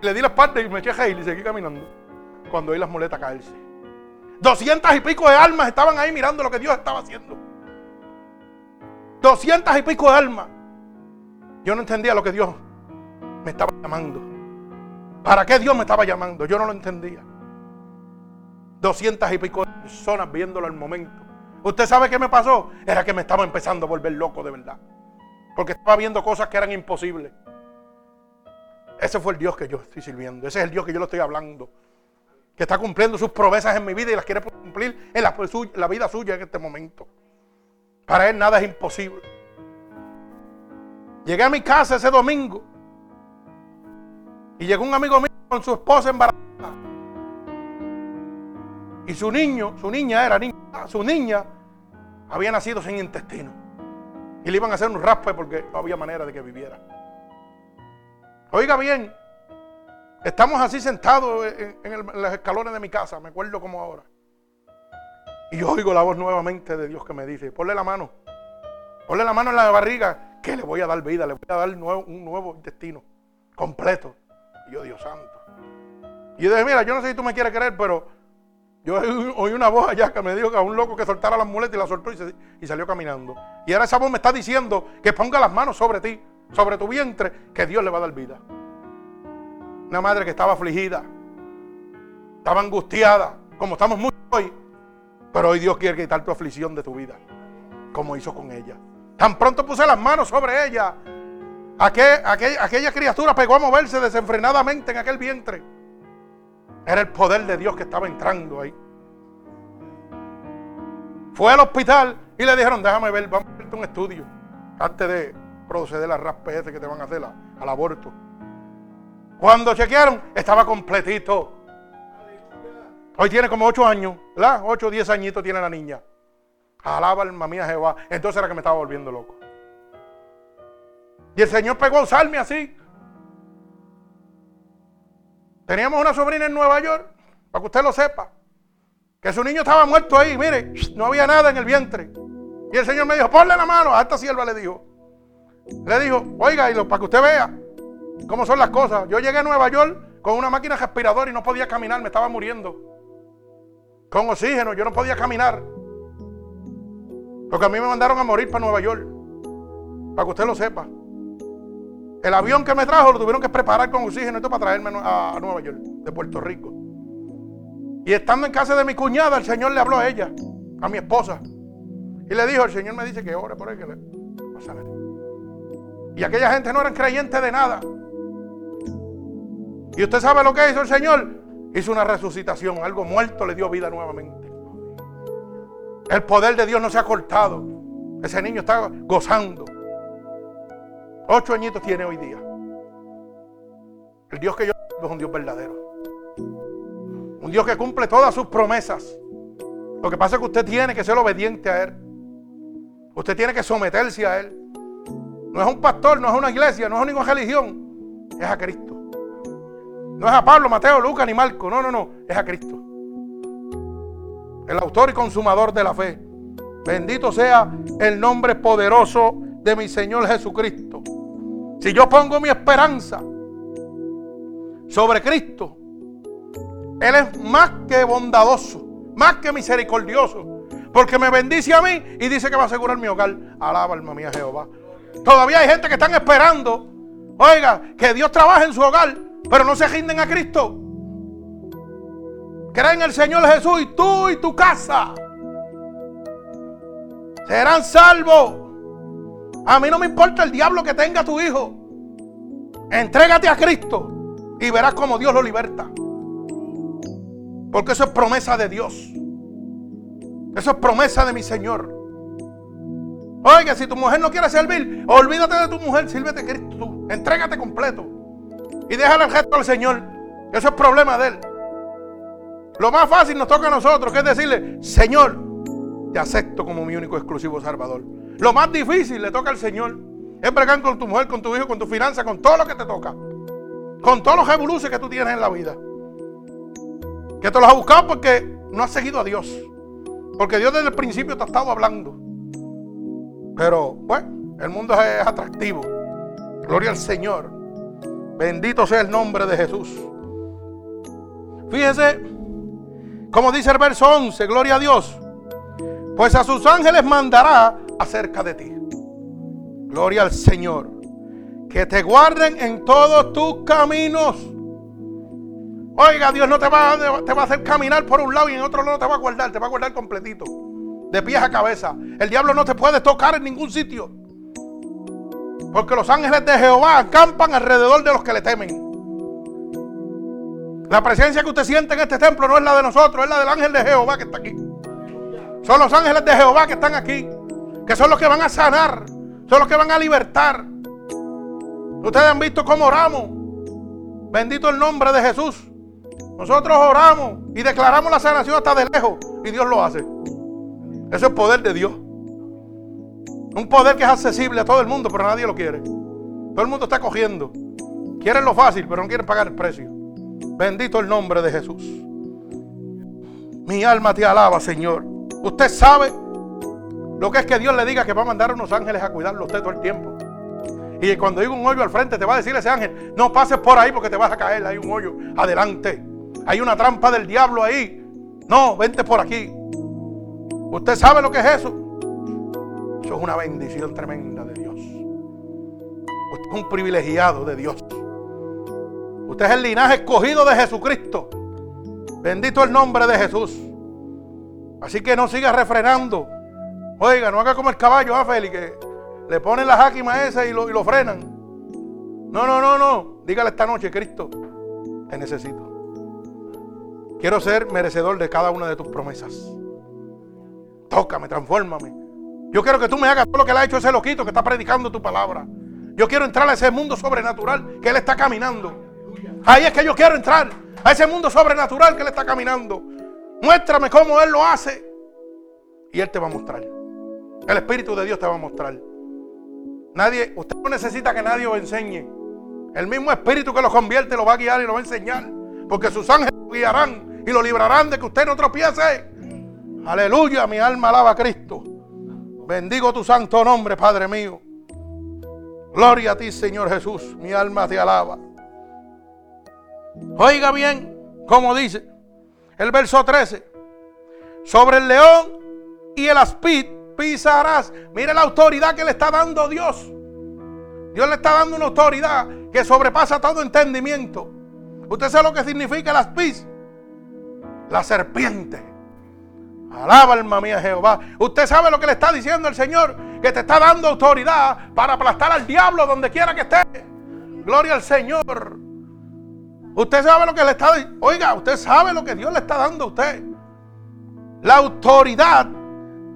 Le di la espalda y me eché a y seguí caminando. Cuando oí las muletas caerse. Doscientas y pico de almas estaban ahí mirando lo que Dios estaba haciendo. Doscientas y pico de almas. Yo no entendía lo que Dios me estaba llamando. ¿Para qué Dios me estaba llamando? Yo no lo entendía. Doscientas y pico de personas viéndolo al momento. ¿Usted sabe qué me pasó? Era que me estaba empezando a volver loco de verdad. Porque estaba viendo cosas que eran imposibles. Ese fue el Dios que yo estoy sirviendo. Ese es el Dios que yo le estoy hablando que está cumpliendo sus promesas en mi vida y las quiere cumplir en la, vida suya en este momento. Para Él nada es imposible. Llegué a mi casa ese domingo y llegó un amigo mío con su esposa embarazada. Y su niño, su niña era niña, su niña había nacido sin intestino. Y le iban a hacer un raspe porque no había manera de que viviera. Oiga bien, Estamos así sentados en, los escalones de mi casa, me acuerdo como ahora. Y yo oigo la voz nuevamente de Dios que me dice, ponle la mano, ponle la mano en la barriga, que le voy a dar vida, le voy a dar un nuevo intestino completo. Y yo, Dios santo. Y yo dije, mira, yo no sé si tú me quieres creer, pero yo oí una voz allá que me dijo que a un loco que soltara las muletas y la soltó y, salió caminando. Y ahora esa voz me está diciendo que ponga las manos sobre ti, sobre tu vientre, que Dios le va a dar vida. Una madre que estaba afligida, estaba angustiada, como estamos muchos hoy. Pero hoy Dios quiere quitar tu aflicción de tu vida, como hizo con ella. Tan pronto puse las manos sobre ella, aquella criatura pegó a moverse desenfrenadamente en aquel vientre. Era el poder de Dios que estaba entrando ahí. Fue al hospital y le dijeron, déjame ver, vamos a hacerte un estudio antes de proceder al raspe ese que te van a hacer al aborto. Cuando chequearon, estaba completito. Hoy tiene como 8 años, ¿verdad? 8 o 10 añitos tiene la niña. Alaba alma mía Jehová. Entonces era que me estaba volviendo loco. Y el Señor pegó a usarme así. Teníamos una sobrina en Nueva York, para que usted lo sepa, que su niño estaba muerto ahí, mire, no había nada en el vientre. Y el Señor me dijo, ponle la mano, a esta sierva le dijo, Le dijo, oiga, y lo, para que usted vea cómo son las cosas. Yo llegué a Nueva York con una máquina respiradora y no podía caminar, me estaba muriendo. Con oxígeno, yo no podía caminar. Porque a mí me mandaron a morir para Nueva York. Para que usted lo sepa. El avión que me trajo lo tuvieron que preparar con oxígeno esto para traerme a Nueva York, de Puerto Rico. Y estando en casa de mi cuñada, el Señor le habló a ella, a mi esposa. Y le dijo, el Señor me dice que ore por él, que le Y aquella gente no eran creyentes de nada. Y usted sabe lo que hizo el Señor. Hizo una resucitación, algo muerto le dio vida nuevamente. El poder de Dios no se ha cortado. Ese niño está gozando. Ocho añitos tiene hoy día. El Dios que yo es un Dios verdadero. Un Dios que cumple todas sus promesas. Lo que pasa es que usted tiene que ser obediente a Él. Usted tiene que someterse a Él. No es un pastor, no es una iglesia, no es una religión. Es a Cristo. No es a Pablo, Mateo, Lucas ni Marco. No, no, no. Es a Cristo. El autor y consumador de la fe. Bendito sea el nombre poderoso de mi Señor Jesucristo. Si yo pongo mi esperanza sobre Cristo, Él es más que bondadoso, más que misericordioso, porque me bendice a mí y dice que va a asegurar mi hogar. Alaba alma mía Jehová. Todavía hay gente que están esperando, oiga, que Dios trabaje en su hogar, pero no se rinden a Cristo. Creen en el Señor Jesús y tú y tu casa serán salvos. A mí no me importa el diablo que tenga tu hijo. Entrégate a Cristo y verás cómo Dios lo liberta. Porque eso es promesa de Dios. Eso es promesa de mi Señor. Oiga, si tu mujer no quiere servir, olvídate de tu mujer, sírvete a Cristo tú. Entrégate completo. Y déjale el gesto al Señor. Eso es problema de Él. Lo más fácil nos toca a nosotros, que es decirle, Señor, te acepto como mi único exclusivo Salvador. Lo más difícil le toca al Señor. Es bregar con tu mujer, con tu hijo, con tu finanza, con todo lo que te toca. Con todos los revoluciones que tú tienes en la vida. Que te los has buscado porque no has seguido a Dios. Porque Dios desde el principio te ha estado hablando. Pero, bueno, el mundo es atractivo. Gloria al Señor. Bendito sea el nombre de Jesús. Fíjese, como dice el verso 11, gloria a Dios. Pues a sus ángeles mandará acerca de ti. Gloria al Señor. Que te guarden en todos tus caminos. Oiga, Dios no te va, te va a hacer caminar por un lado y en otro lado no te va a guardar, te va a guardar completito. De pies a cabeza. El diablo no te puede tocar en ningún sitio. Porque los ángeles de Jehová acampan alrededor de los que le temen. La presencia que usted siente en este templo no es la de nosotros, es la del ángel de Jehová que está aquí. Son los ángeles de Jehová que están aquí que son los que van a sanar, son los que van a libertar. Ustedes han visto cómo oramos. Bendito el nombre de Jesús. Nosotros oramos y declaramos la sanación hasta de lejos y Dios lo hace. Eso es poder de Dios. Un poder que es accesible a todo el mundo, pero nadie lo quiere. Todo el mundo está cogiendo. Quieren lo fácil, pero no quieren pagar el precio. Bendito el nombre de Jesús. Mi alma te alaba, Señor. Usted sabe lo que es que Dios le diga que va a mandar unos ángeles a cuidarlo a usted todo el tiempo. Y cuando diga un hoyo al frente, te va a decir ese ángel, no pases por ahí porque te vas a caer, hay un hoyo adelante. Hay una trampa del diablo ahí. No, vente por aquí. ¿Usted sabe lo que es eso? Eso es una bendición tremenda de Dios. Usted es un privilegiado de Dios. Usted es el linaje escogido de Jesucristo. Bendito el nombre de Jesús. Así que no siga refrenando Oiga, no haga como el caballo, ¿ah, Félix? Que le ponen la jáquima esa y lo, y lo frenan. No, no, no, no. Dígale esta noche, Cristo, te necesito. Quiero ser merecedor de cada una de tus promesas. Tócame, transfórmame. Yo quiero que tú me hagas todo lo que le ha hecho ese loquito que está predicando tu palabra. Yo quiero entrar a ese mundo sobrenatural que él está caminando. Ahí es que yo quiero entrar. A ese mundo sobrenatural que él está caminando. Muéstrame cómo él lo hace. Y él te va a mostrar. El Espíritu de Dios te va a mostrar. Nadie, usted no necesita que nadie lo enseñe. El mismo Espíritu que lo convierte lo va a guiar y lo va a enseñar. Porque sus ángeles lo guiarán y lo librarán de que usted no tropiece. Aleluya, mi alma alaba a Cristo. Bendigo tu santo nombre, Padre mío. Gloria a ti, Señor Jesús. Mi alma te alaba. Oiga bien, como dice el verso 13. Sobre el león y el aspid pisarás. Mire la autoridad que le está dando Dios. Dios le está dando una autoridad que sobrepasa todo entendimiento. ¿Usted sabe lo que significa el aspid? La serpiente. Alaba alma mía Jehová. Usted sabe lo que le está diciendo el Señor, que te está dando autoridad para aplastar al diablo donde quiera que esté. Gloria al Señor. Usted sabe lo que le está Oiga, usted sabe lo que Dios le está dando a usted. La autoridad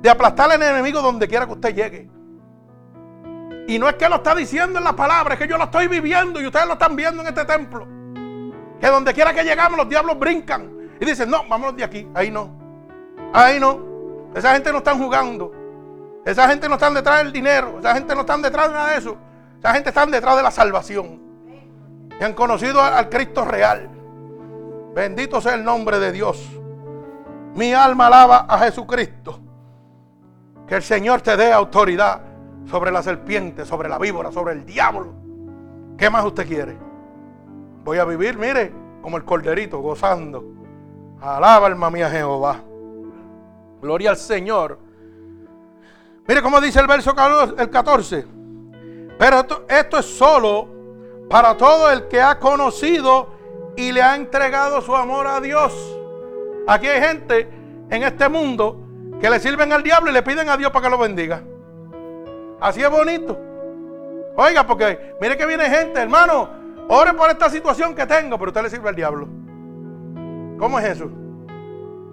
de aplastar al enemigo donde quiera que usted llegue. Y no es que lo está diciendo en la palabra, es que yo lo estoy viviendo y ustedes lo están viendo en este templo. Que donde quiera que llegamos los diablos brincan y dicen, no, vámonos de aquí. Ahí no. Ahí no. Esa gente no está jugando. Esa gente no está detrás del dinero. Esa gente no está detrás de nada de eso. Esa gente está detrás de la salvación y han conocido al Cristo real. Bendito sea el nombre de Dios. Mi alma alaba a Jesucristo. Que el Señor te dé autoridad sobre la serpiente, sobre la víbora, sobre el diablo. ¿Qué más usted quiere? Voy a vivir, mire, como el corderito, gozando. Alaba alma mía Jehová. Gloria al Señor. Mire cómo dice el verso 14. Pero esto, esto es solo para todo el que ha conocido y le ha entregado su amor a Dios. Aquí hay gente en este mundo que le sirven al diablo y le piden a Dios para que lo bendiga. Así es bonito. Oiga, porque mire que viene gente, hermano, ore por esta situación que tengo, pero usted le sirve al diablo. ¿Cómo es eso?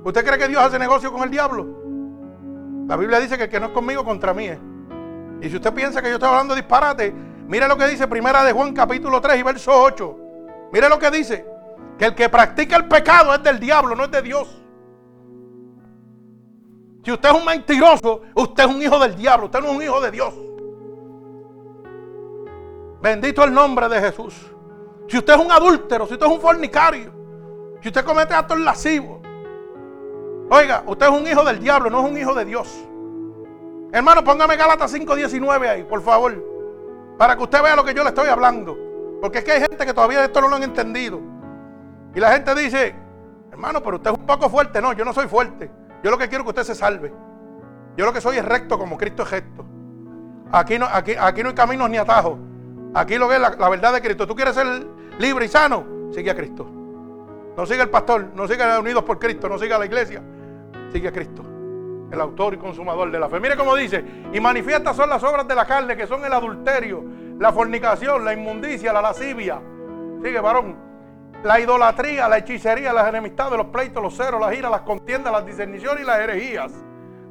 ¿Usted cree que Dios hace negocio con el diablo? La Biblia dice que el que no es conmigo contra mí. Y si usted piensa que yo estoy hablando de disparate, Mire lo que dice Primera de Juan capítulo 3 y verso 8. Mire lo que dice. Que el que practica el pecado es del diablo, no es de Dios. Si usted es un mentiroso, usted es un hijo del diablo, usted no es un hijo de Dios. Bendito el nombre de Jesús. Si usted es un adúltero, si usted es un fornicario, si usted comete actos lascivos, oiga, usted es un hijo del diablo, no es un hijo de Dios. Hermano, póngame Gálatas 5:19 ahí, por favor. Para que usted vea lo que yo le estoy hablando. Porque es que hay gente que todavía esto no lo han entendido. Y la gente dice, hermano, pero usted es un poco fuerte. No, yo no soy fuerte. Yo lo que quiero es que usted se salve. Yo lo que soy es recto como Cristo es recto. Aquí no, aquí, aquí no hay caminos ni atajos. Aquí lo que es la, verdad de Cristo. ¿Tú quieres ser libre y sano? Sigue a Cristo. No siga el pastor, no siga unidos por Cristo, no siga la iglesia. Sigue a Cristo el autor y consumador de la fe. Mire cómo dice, y manifiestas son las obras de la carne, que son el adulterio, la fornicación, la inmundicia, la lascivia. Sigue, varón. La idolatría, la hechicería, las enemistades, los pleitos, los ceros, las iras, las contiendas, las discerniciones y las herejías.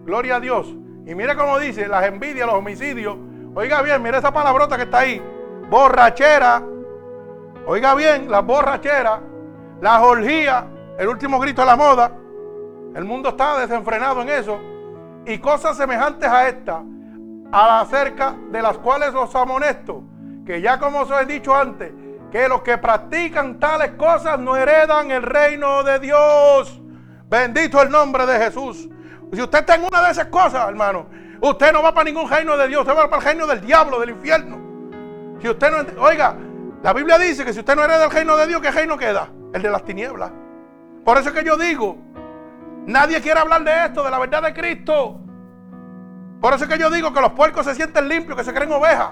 Gloria a Dios. Y mire cómo dice, las envidias, los homicidios. Oiga bien, mire esa palabrota que está ahí. Borrachera. Oiga bien, las borracheras, las orgías, el último grito de la moda el mundo está desenfrenado en eso. Y cosas semejantes a esta, a acerca de las cuales os amonesto, que ya como os he dicho antes, que los que practican tales cosas no heredan el reino de Dios. Bendito el nombre de Jesús. Si usted está en una de esas cosas, hermano, usted no va para ningún reino de Dios, usted va para el reino del diablo, del infierno. Si usted no, oiga, la Biblia dice que si usted no hereda el reino de Dios, ¿qué reino queda? El de las tinieblas. Por eso es que yo digo Nadie quiere hablar de esto, de la verdad de Cristo. Por eso es que yo digo que los puercos se sienten limpios, que se creen ovejas.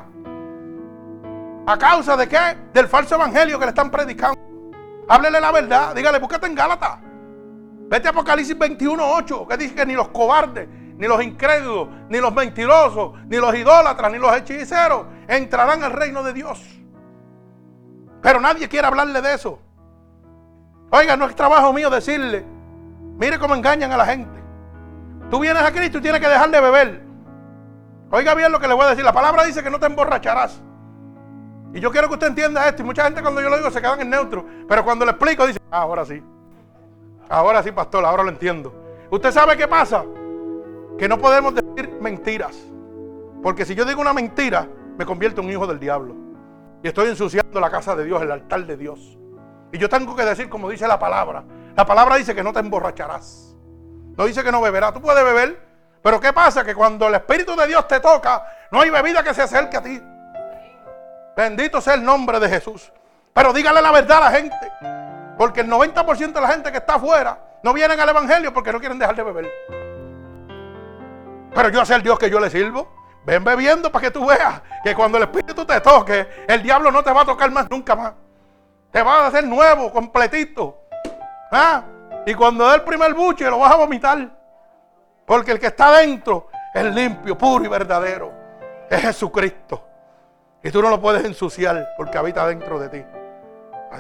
¿A causa de qué? Del falso evangelio que le están predicando. Háblele la verdad. Dígale, búscate en Gálatas. Vete a Apocalipsis 21.8, que dice que ni los cobardes, ni los incrédulos, ni los mentirosos, ni los idólatras, ni los hechiceros entrarán al reino de Dios. Pero nadie quiere hablarle de eso. Oiga, no es trabajo mío decirle Mire cómo engañan a la gente. Tú vienes a Cristo y tienes que dejar de beber. Oiga bien lo que le voy a decir. La palabra dice que no te emborracharás. Y yo quiero que usted entienda esto. Y mucha gente cuando yo lo digo se quedan en neutro. Pero cuando le explico dice, ah, ahora sí. Ahora sí, pastor, ahora lo entiendo. ¿Usted sabe qué pasa? Que no podemos decir mentiras. Porque si yo digo una mentira, me convierto en un hijo del diablo. Y estoy ensuciando la casa de Dios, el altar de Dios. Y yo tengo que decir como dice la palabra. La palabra dice que no te emborracharás. No dice que no beberás. Tú puedes beber. Pero ¿qué pasa? Que cuando el Espíritu de Dios te toca, no hay bebida que se acerque a ti. Bendito sea el nombre de Jesús. Pero dígale la verdad a la gente. Porque el 90% de la gente que está afuera no vienen al Evangelio porque no quieren dejar de beber. Pero yo sé el Dios que yo le sirvo. Ven bebiendo para que tú veas que cuando el Espíritu te toque, el diablo no te va a tocar más nunca más. Te va a hacer nuevo, completito. ¿Ah? Y cuando dé el primer buche lo vas a vomitar. Porque el que está dentro es limpio, puro y verdadero. Es Jesucristo. Y tú no lo puedes ensuciar porque habita dentro de ti.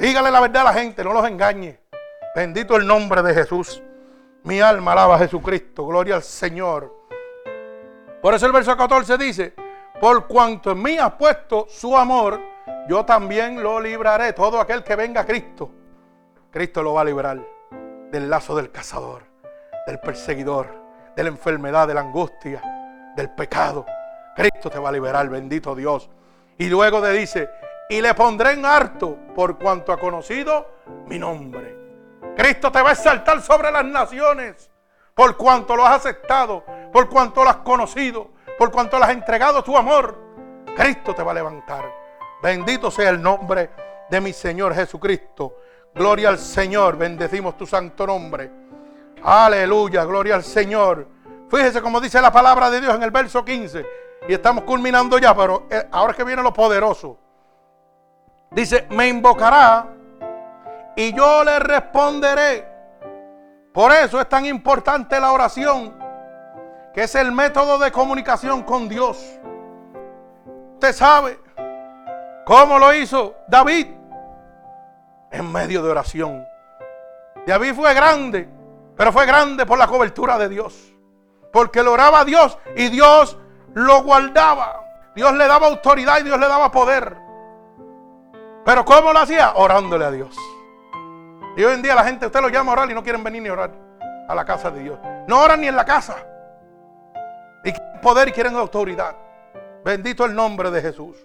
Dígale la verdad a la gente, no los engañe. Bendito el nombre de Jesús. Mi alma alaba a Jesucristo. Gloria al Señor. Por eso el verso 14 dice, por cuanto en mí ha puesto su amor, yo también lo libraré. Todo aquel que venga a Cristo, Cristo lo va a librar del lazo del cazador, del perseguidor, de la enfermedad, de la angustia, del pecado. Cristo te va a liberar, bendito Dios. Y luego te dice, y le pondré en harto por cuanto ha conocido mi nombre. Cristo te va a exaltar sobre las naciones por cuanto lo has aceptado, por cuanto lo has conocido, por cuanto le has entregado tu amor. Cristo te va a levantar. Bendito sea el nombre de mi Señor Jesucristo. Gloria al Señor, bendecimos tu santo nombre. Aleluya, gloria al Señor. Fíjese como dice la palabra de Dios en el verso 15. Y estamos culminando ya, pero eh, ahora que viene lo poderoso. Dice, me invocará y yo le responderé. Por eso es tan importante la oración, que es el método de comunicación con Dios. Usted sabe cómo lo hizo David en medio de oración. David fue grande, pero fue grande por la cobertura de Dios. Porque lo oraba a Dios y Dios lo guardaba. Dios le daba autoridad y Dios le daba poder. Pero ¿cómo lo hacía? Orándole a Dios. Y hoy en día la gente, usted lo llama a orar y no quieren venir ni orar a la casa de Dios. No oran ni en la casa. Y quieren poder y quieren autoridad. Bendito el nombre de Jesús.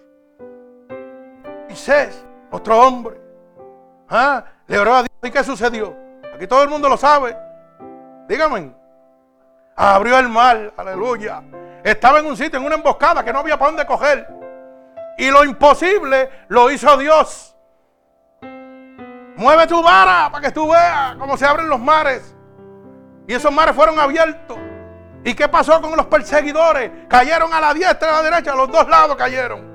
Moisés, otro hombre, ¿ah? le oró a Dios. ¿Y qué sucedió? Aquí todo el mundo lo sabe. Dígame. Abrió el mar, aleluya. Estaba en un sitio, en una emboscada que no había para dónde coger. Y lo imposible lo hizo Dios. Mueve tu vara para que tú veas cómo se abren los mares. Y esos mares fueron abiertos. ¿Y qué pasó con los perseguidores? Cayeron a la diestra y a la derecha, a los dos lados cayeron.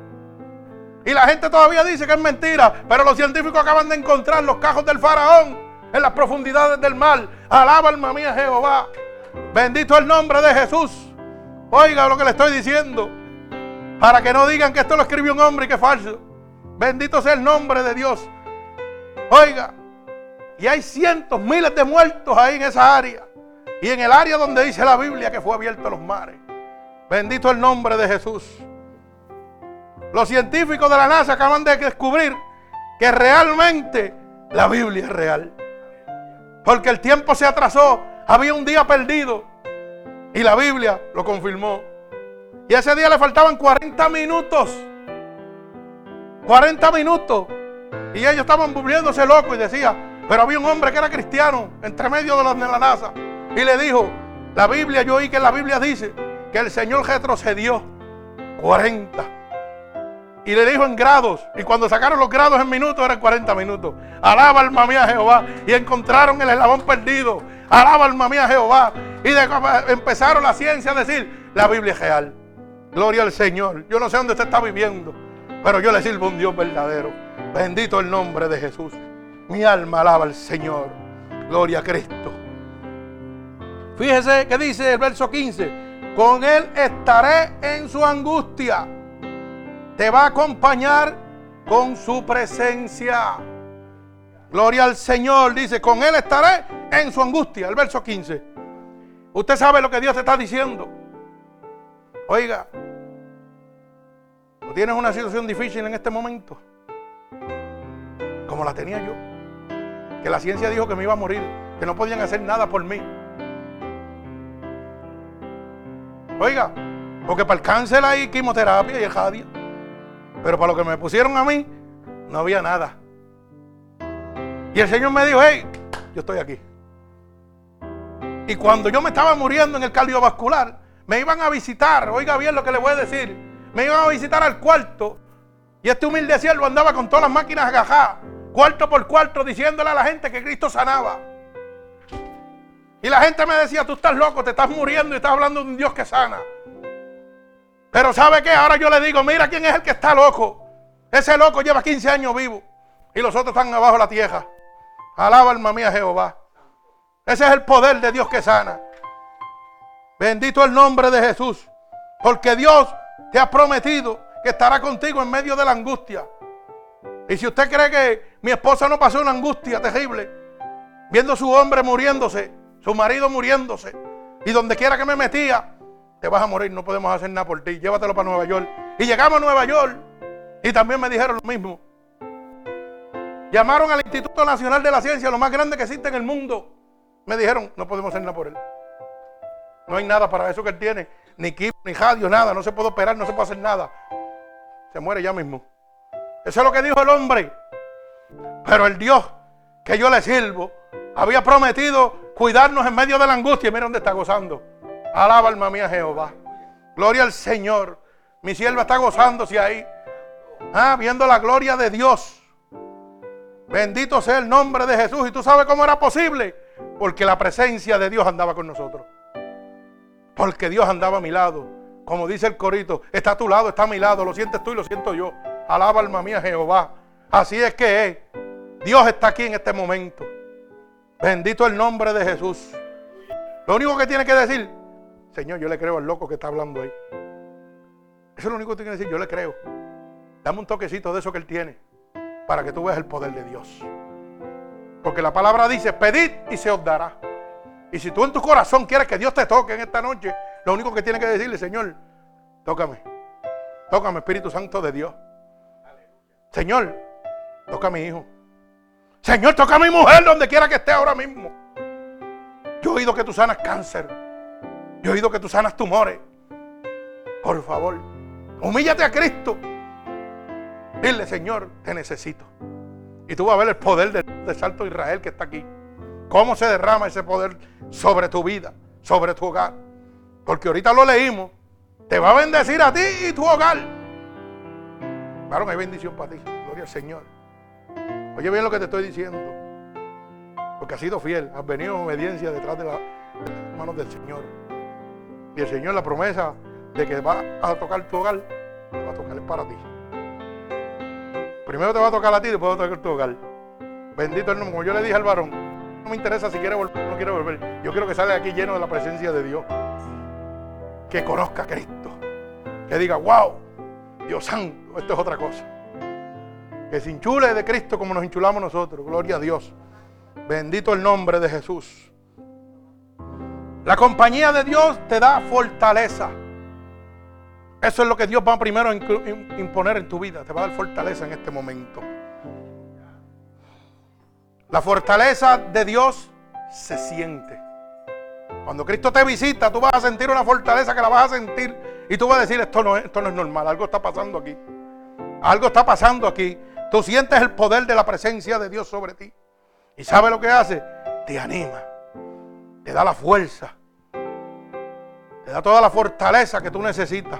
Y la gente todavía dice que es mentira, pero los científicos acaban de encontrar los cajos del faraón en las profundidades del mar. Alaba alma mía Jehová. Bendito el nombre de Jesús. Oiga lo que le estoy diciendo. Para que no digan que esto lo escribió un hombre y que es falso. Bendito sea el nombre de Dios. Oiga, y hay cientos, miles de muertos ahí en esa área. Y en el área donde dice la Biblia que fue abierto los mares. Bendito el nombre de Jesús. Los científicos de la NASA acaban de descubrir que realmente la Biblia es real. Porque el tiempo se atrasó, había un día perdido y la Biblia lo confirmó. Y ese día le faltaban 40 minutos. 40 minutos. Y ellos estaban volviéndose locos y decía, pero había un hombre que era cristiano entre medio de los de la NASA. Y le dijo, la Biblia, yo oí que la Biblia dice que el Señor retrocedió 40. Y le dijo en grados. Y cuando sacaron los grados en minutos eran 40 minutos. Alaba alma mía Jehová. Y encontraron el eslabón perdido. Alaba alma mía Jehová. Y empezaron la ciencia a decir, la Biblia es real. Gloria al Señor. Yo no sé dónde usted está viviendo, pero yo le sirvo a un Dios verdadero. Bendito el nombre de Jesús. Mi alma alaba al Señor. Gloria a Cristo. Fíjese que dice el verso 15. Con Él estaré en su angustia. Te va a acompañar con su presencia. Gloria al Señor. Dice, con Él estaré en su angustia. El verso 15. Usted sabe lo que Dios te está diciendo. Oiga, tienes una situación difícil en este momento? Como la tenía yo. Que la ciencia dijo que me iba a morir, que no podían hacer nada por mí. Oiga, porque para el cáncer hay quimioterapia y el jadia. Pero para lo que me pusieron a mí, no había nada. Y el Señor me dijo, hey, yo estoy aquí. Y cuando yo me estaba muriendo en el cardiovascular, me iban a visitar, oiga bien lo que le voy a decir, me iban a visitar al cuarto Y este humilde siervo andaba con todas las máquinas agajadas, cuarto por cuarto, diciéndole a la gente que Cristo sanaba. Y la gente me decía, tú estás loco, te estás muriendo y estás hablando de un Dios que sana. Pero ¿sabe qué? Ahora yo le digo, mira quién es el que está loco. Ese loco lleva 15 años vivo y los otros están abajo de la tierra. Alaba alma mía Jehová. Ese es el poder de Dios que sana. Bendito el nombre de Jesús. Porque Dios te ha prometido que estará contigo en medio de la angustia. Y si usted cree que mi esposa no pasó una angustia terrible, viendo a su hombre muriéndose, su marido muriéndose, y donde quiera que me metía, te vas a morir, no podemos hacer nada por ti, llévatelo para Nueva York. Y llegamos a Nueva York y también me dijeron lo mismo. Llamaron al Instituto Nacional de la Ciencia, lo más grande que existe en el mundo. Me dijeron, no podemos hacer nada por él. No hay nada para eso que él tiene. Ni equipo, ni radio, nada. No se puede operar, no se puede hacer nada. Se muere ya mismo. Eso es lo que dijo el hombre. Pero el Dios que yo le sirvo había prometido cuidarnos en medio de la angustia. Y mira dónde está gozando. Alaba alma mía Jehová. Gloria al Señor. Mi sierva está gozándose ahí. Ah, viendo la gloria de Dios. Bendito sea el nombre de Jesús. ¿Y tú sabes cómo era posible? Porque la presencia de Dios andaba con nosotros. Porque Dios andaba a mi lado. Como dice el corito, está a tu lado, está a mi lado. Lo sientes tú y lo siento yo. Alaba alma mía Jehová. Así es que es. Dios está aquí en este momento. Bendito el nombre de Jesús. Lo único que tiene que decir, Señor, yo le creo al loco que está hablando ahí. Eso es lo único que tiene que decir, yo le creo. Dame un toquecito de eso que Él tiene para que tú veas el poder de Dios. Porque la palabra dice, pedid y se os dará. Y si tú en tu corazón quieres que Dios te toque en esta noche, lo único que tienes que decirle, Señor, tócame. Tócame, Espíritu Santo de Dios. Señor, toca a mi hijo. Señor, toca a mi mujer donde quiera que esté ahora mismo. Yo he oído que tú sanas cáncer. Yo he oído que tú sanas tumores. Por favor, humíllate a Cristo. Dile, Señor, te necesito. Y tú vas a ver el poder del, Salto Israel que está aquí. Cómo se derrama ese poder sobre tu vida, sobre tu hogar. Porque ahorita lo leímos. Te va a bendecir a ti y tu hogar. Claro, hay bendición para ti. Gloria al Señor. Oye bien lo que te estoy diciendo. Porque has sido fiel. Has venido en obediencia detrás de, las manos del Señor. Y el Señor, la promesa de que va a tocar tu hogar, va a tocar para ti. Primero te va a tocar a ti después va a tocar tu hogar. Bendito el nombre. Como yo le dije al varón, no me interesa si quiere volver o no quiere volver. Yo quiero que salga aquí lleno de la presencia de Dios. Que conozca a Cristo. Que diga, wow, Dios santo, esto es otra cosa. Que se hinchule de Cristo como nos hinchulamos nosotros. Gloria a Dios. Bendito el nombre de Jesús. La compañía de Dios te da fortaleza. Eso es lo que Dios va primero a imponer en tu vida. Te va a dar fortaleza en este momento. La fortaleza de Dios se siente. Cuando Cristo te visita, tú vas a sentir una fortaleza que la vas a sentir y tú vas a decir, esto no, esto no es normal, algo está pasando aquí. Algo está pasando aquí. Tú sientes el poder de la presencia de Dios sobre ti. ¿Y sabe lo que hace? Te anima. Te da la fuerza. Te da toda la fortaleza que tú necesitas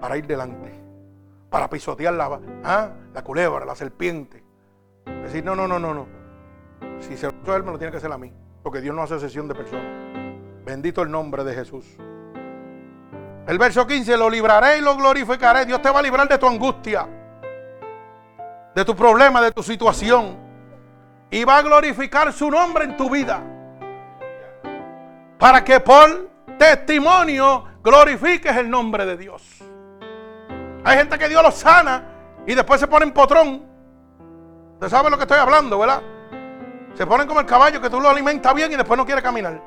para ir delante, para pisotear la, ¿ah? la culebra, la serpiente. Decir, no, no, no, no, no. Si se lo hizo a él, me lo tiene que hacer a mí, porque Dios no hace sesión de personas. Bendito el nombre de Jesús. El verso 15, lo libraré y lo glorificaré. Dios te va a librar de tu angustia, de tu problema, de tu situación. Y va a glorificar su nombre en tu vida. Para que por testimonio glorifiques el nombre de Dios. Hay gente que Dios los sana y después se ponen potrón. Usted sabe lo que estoy hablando, ¿verdad? Se ponen como el caballo que tú lo alimentas bien y después no quiere caminar.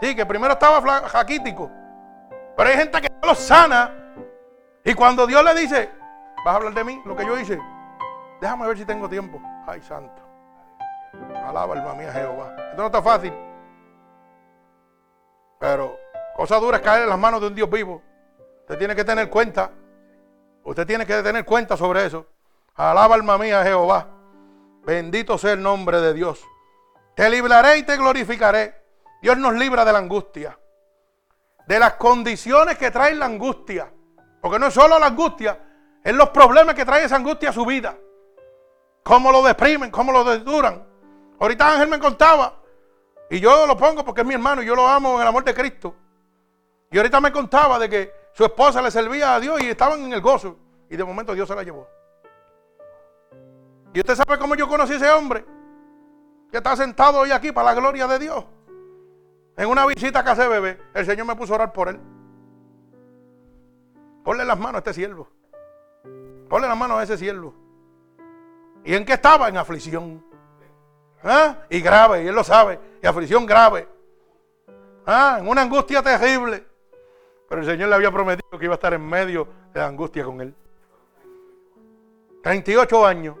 Sí, que primero estaba jaquítico. Pero hay gente que Dios los sana y cuando Dios le dice, vas a hablar de mí, lo que yo hice, déjame ver si tengo tiempo. Ay, santo. Alaba alma mía Jehová. Esto no está fácil. Pero cosa dura es caer en las manos de un Dios vivo. Usted tiene que tener cuenta. Usted tiene que tener cuenta sobre eso. Alaba alma mía Jehová. Bendito sea el nombre de Dios. Te libraré y te glorificaré. Dios nos libra de la angustia. De las condiciones que traen la angustia. Porque no es solo la angustia, es los problemas que trae esa angustia a su vida. Cómo lo deprimen, cómo lo desduran. Ahorita Ángel me contaba, y yo lo pongo porque es mi hermano y yo lo amo en el amor de Cristo. Y ahorita me contaba de que su esposa le servía a Dios y estaban en el gozo. Y de momento Dios se la llevó. Y usted sabe cómo yo conocí a ese hombre. Que está sentado hoy aquí para la gloria de Dios. En una visita casa de bebé, el Señor me puso a orar por él. Ponle las manos a este siervo. Ponle las manos a ese siervo. ¿Y en qué estaba? En aflicción. ¿Ah? Y grave, y él lo sabe. Y aflicción grave. ¿Ah? En una angustia terrible. Pero el Señor le había prometido que iba a estar en medio de la angustia con él. 38 años.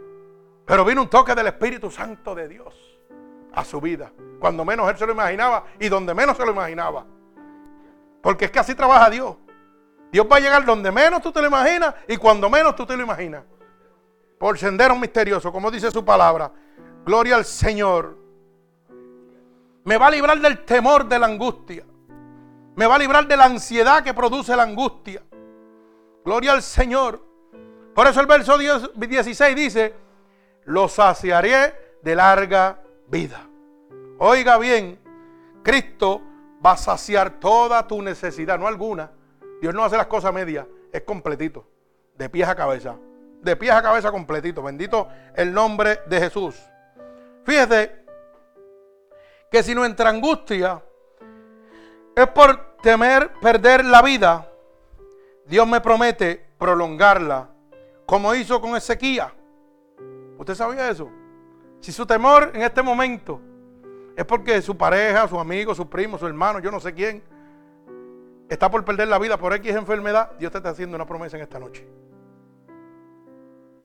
Pero vino un toque del Espíritu Santo de Dios a su vida. Cuando menos él se lo imaginaba y donde menos se lo imaginaba. Porque es que así trabaja Dios. Dios va a llegar donde menos tú te lo imaginas y cuando menos tú te lo imaginas. Por sendero misterioso, como dice su palabra. Gloria al Señor. Me va a librar del temor de la angustia. Me va a librar de la ansiedad que produce la angustia. Gloria al Señor. Por eso el verso 16 dice, lo saciaré de larga vida. Oiga bien, Cristo va a saciar toda tu necesidad, no alguna. Dios no hace las cosas medias, es completito, de pies a cabeza. De pies a cabeza completito. Bendito el nombre de Jesús. Fíjese que si nuestra angustia es por temer perder la vida, Dios me promete prolongarla, como hizo con Ezequiel. ¿Usted sabía eso? Si su temor en este momento es porque su pareja, su amigo, su primo, su hermano, yo no sé quién, está por perder la vida por X enfermedad, Dios te está haciendo una promesa en esta noche.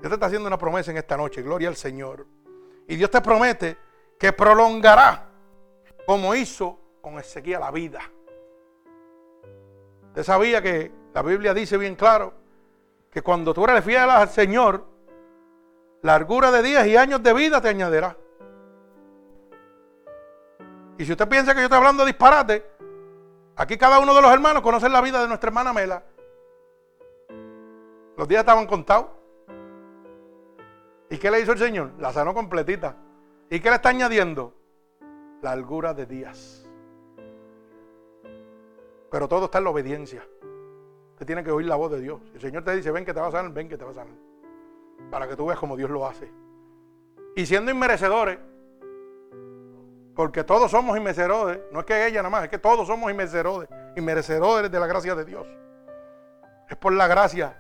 Dios te está haciendo una promesa en esta noche, gloria al Señor. Y Dios te promete que prolongará como hizo con Ezequiel la vida. Usted sabía que la Biblia dice bien claro que cuando tú eres fiel al Señor, largura de días y años de vida te añadirá. Y si usted piensa que yo estoy hablando de disparate, aquí cada uno de los hermanos conoce la vida de nuestra hermana Mela. Los días estaban contados. ¿Y qué le hizo el Señor? La sanó completita. ¿Y qué le está añadiendo? Largura de días. Pero todo está en la obediencia. Usted tiene que oír la voz de Dios. El Señor te dice, ven que te va a sanar, ven que te va a sanar para que tú veas como Dios lo hace. Y siendo inmerecedores, porque todos somos inmerecedores, no es que ella nada más, es que todos somos inmerecedores, inmerecedores de la gracia de Dios. Es por la gracia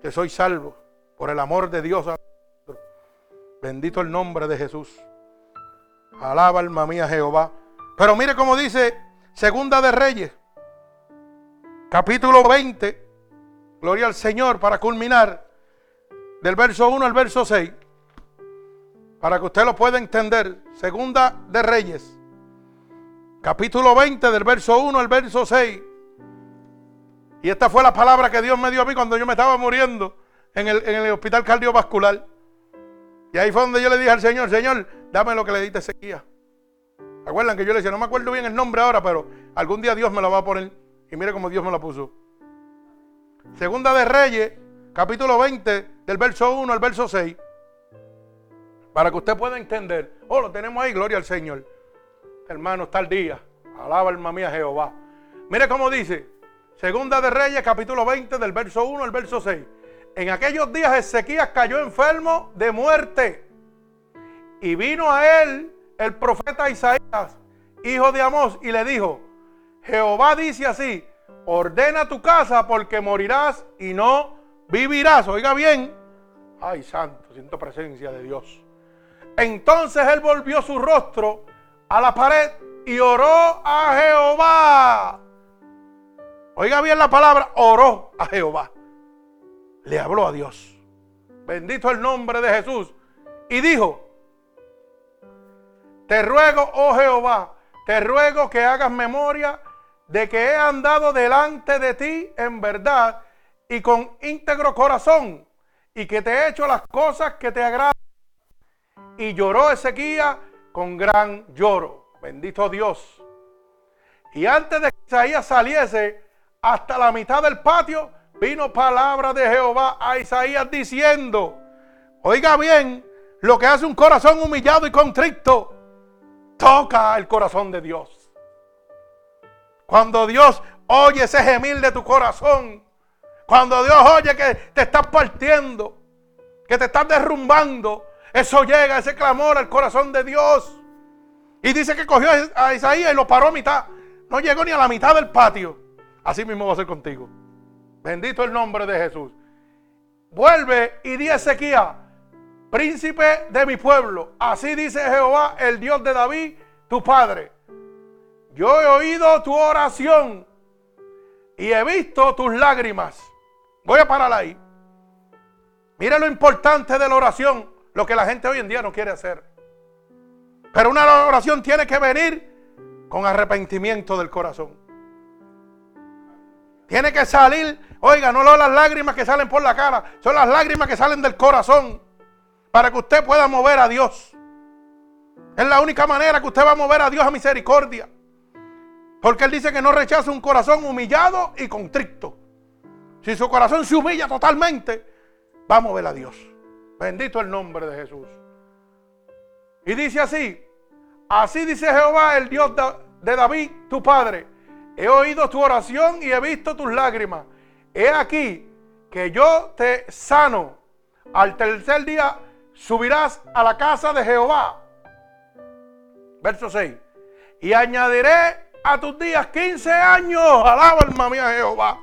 que soy salvo, por el amor de Dios. Bendito el nombre de Jesús. Alaba alma mía Jehová. Pero mire cómo dice Segunda de Reyes, capítulo 20. Gloria al Señor para culminar del verso 1 al verso 6, para que usted lo pueda entender. Segunda de Reyes, capítulo 20, del verso 1 al verso 6. Y esta fue la palabra que Dios me dio a mí cuando yo me estaba muriendo en el, hospital cardiovascular. Y ahí fue donde yo le dije al Señor, Señor, dame lo que le diste sequía. ¿Acuerdan que yo le decía, no me acuerdo bien el nombre ahora, pero algún día Dios me lo va a poner? Y mire cómo Dios me lo puso. Segunda de Reyes, capítulo 20, del verso 1 al verso 6, para que usted pueda entender. Oh, lo tenemos ahí, gloria al Señor. Hermano, está el día. Alaba alma mía Jehová. Mire cómo dice, Segunda de Reyes, capítulo 20, del verso 1 al verso 6. En aquellos días Ezequías cayó enfermo de muerte. Y vino a él el profeta Isaías, hijo de Amós, y le dijo, Jehová dice así, ordena tu casa porque morirás y no vivirás. Oiga bien. Ay, santo, siento presencia de Dios. Entonces él volvió su rostro a la pared y oró a Jehová. Oiga bien la palabra, oró a Jehová. Le habló a Dios. Bendito el nombre de Jesús. Y dijo, te ruego, oh Jehová, te ruego que hagas memoria de que he andado delante de ti en verdad y con íntegro corazón y que te he hecho las cosas que te agradan. Y lloró Ezequiel con gran lloro. Bendito Dios. Y antes de que Isaías saliese hasta la mitad del patio, vino palabra de Jehová a Isaías diciendo, oiga bien, lo que hace un corazón humillado y contrito, toca el corazón de Dios. Cuando Dios oye ese gemir de tu corazón, cuando Dios oye que te estás partiendo, que te estás derrumbando, eso llega, ese clamor al corazón de Dios. Y dice que cogió a Isaías y lo paró a mitad. No llegó ni a la mitad del patio. Así mismo va a ser contigo. Bendito el nombre de Jesús. Vuelve y di a Ezequiel, príncipe de mi pueblo. Así dice Jehová, el Dios de David, tu padre. Yo he oído tu oración y he visto tus lágrimas. Voy a parar ahí. Mira lo importante de la oración, lo que la gente hoy en día no quiere hacer. Pero una oración tiene que venir con arrepentimiento del corazón. Tiene que salir, oiga, no las lágrimas que salen por la cara, son las lágrimas que salen del corazón para que usted pueda mover a Dios. Es la única manera que usted va a mover a Dios a misericordia. Porque Él dice que no rechaza un corazón humillado y contrito. Si su corazón se humilla totalmente, va a mover a Dios. Bendito el nombre de Jesús. Y dice así, así dice Jehová, el Dios de David, tu padre he oído tu oración y he visto tus lágrimas. He aquí que yo te sano. Al tercer día subirás a la casa de Jehová. Verso 6. Y añadiré a tus días 15 años. Alaba alma mía Jehová.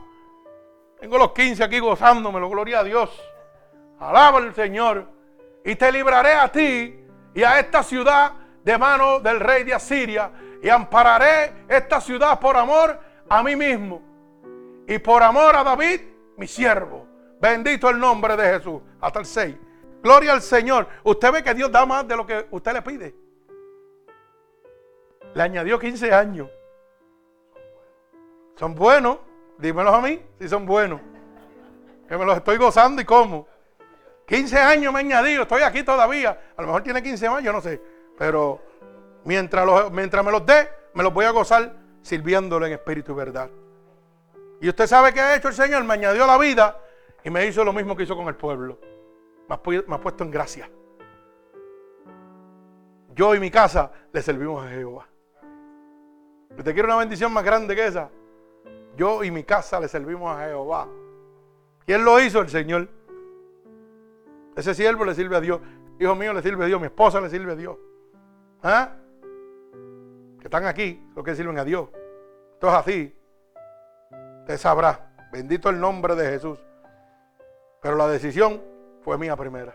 Tengo los 15 aquí gozándomelo, gloria a Dios. Alaba al Señor. Y te libraré a ti y a esta ciudad de mano del rey de Asiria y ampararé esta ciudad por amor a mí mismo y por amor a David, mi siervo. Bendito el nombre de Jesús. Hasta el 6. Gloria al Señor. Usted ve que Dios da más de lo que usted le pide. Le añadió 15 años. Son buenos. Dímelos a mí si son buenos. Que me los estoy gozando y cómo. 15 años me añadido. Estoy aquí todavía. A lo mejor tiene 15 años, yo no sé. Pero Mientras, mientras me los dé, me los voy a gozar sirviéndole en espíritu y verdad. Y usted sabe qué ha hecho el Señor, me añadió la vida y me hizo lo mismo que hizo con el pueblo. Me ha, puesto en gracia. Yo y mi casa le servimos a Jehová. ¿Usted quiere una bendición más grande que esa? Yo y mi casa le servimos a Jehová. ¿Quién lo hizo? El Señor. Ese siervo le sirve a Dios. Hijo mío le sirve a Dios. Mi esposa le sirve a Dios. ¿Ah? que están aquí, los que sirven a Dios. Esto es así. Usted sabrá. Bendito el nombre de Jesús. Pero la decisión fue mía primera.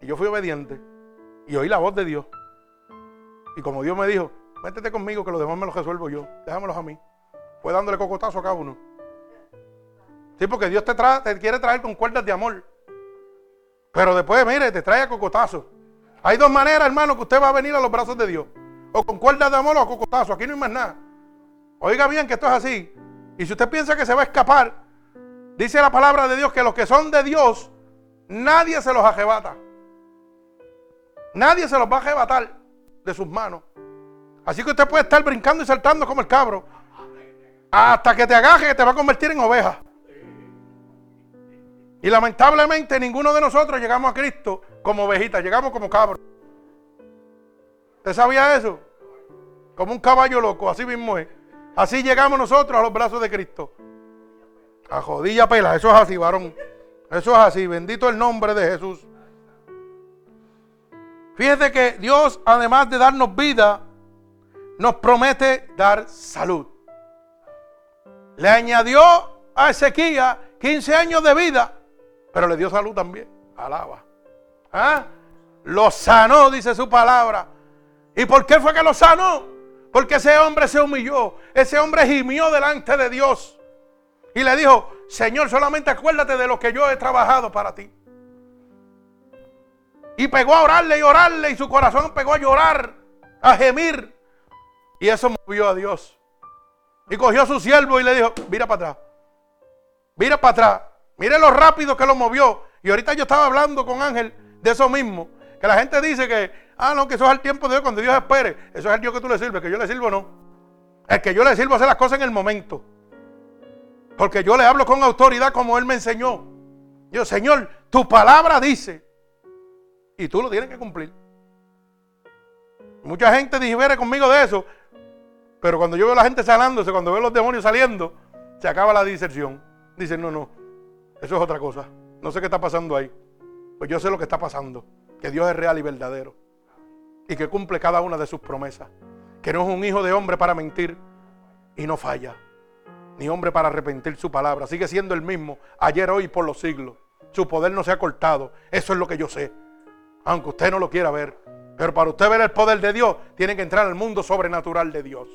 Y yo fui obediente. Y oí la voz de Dios. Y como Dios me dijo, métete conmigo que los demás me los resuelvo yo. Déjamelos a mí. Fue dándole cocotazo a cada uno. Sí, porque Dios te, te quiere traer con cuerdas de amor. Pero después, mire, te trae a cocotazo. Hay dos maneras, hermano, que usted va a venir a los brazos de Dios. O con cuerdas de amor o a cocotazo. Aquí no hay más nada. Oiga bien que esto es así. Y si usted piensa que se va a escapar, dice la palabra de Dios que los que son de Dios, nadie se los arrebata. Nadie se los va a arrebatar de sus manos. Así que usted puede estar brincando y saltando como el cabro. Hasta que te agaje que te va a convertir en oveja. Y lamentablemente ninguno de nosotros llegamos a Cristo como ovejitas, llegamos como cabros. ¿Usted sabía eso? Como un caballo loco, así mismo es. Así llegamos nosotros a los brazos de Cristo. A jodilla pela, eso es así, varón. Eso es así, bendito el nombre de Jesús. Fíjese que Dios, además de darnos vida, nos promete dar salud. Le añadió a Ezequiel 15 años de vida pero le dio salud también. Alaba. ¿Ah? Lo sanó, dice su palabra. ¿Y por qué fue que lo sanó? Porque ese hombre se humilló. Ese hombre gimió delante de Dios. Y le dijo, Señor, solamente acuérdate de lo que yo he trabajado para ti. Y pegó a orarle y orarle y su corazón pegó a llorar, a gemir. Y eso movió a Dios. Y cogió a su siervo y le dijo, mira para atrás. Mira para atrás. Mire lo rápido que lo movió. Y ahorita yo estaba hablando con Ángel de eso mismo. Que la gente dice que, ah, no, que eso es el tiempo de Dios, cuando Dios espere. Eso es el Dios que tú le sirves, que yo le sirvo no. Es que yo le sirvo a hacer las cosas en el momento. Porque yo le hablo con autoridad como Él me enseñó. Yo, Señor, tu palabra dice. Y tú lo tienes que cumplir. Mucha gente difiere conmigo de eso. Pero cuando yo veo a la gente sanándose, cuando veo los demonios saliendo, se acaba la diserción. Dicen, no, no, eso es otra cosa. No sé qué está pasando ahí. Pues yo sé lo que está pasando. Que Dios es real y verdadero. Y que cumple cada una de sus promesas. Que no es un hijo de hombre para mentir y no falla. Ni hombre para arrepentir su palabra. Sigue siendo el mismo ayer, hoy y por los siglos. Su poder no se ha cortado. Eso es lo que yo sé. Aunque usted no lo quiera ver. Pero para usted ver el poder de Dios, tiene que entrar al mundo sobrenatural de Dios.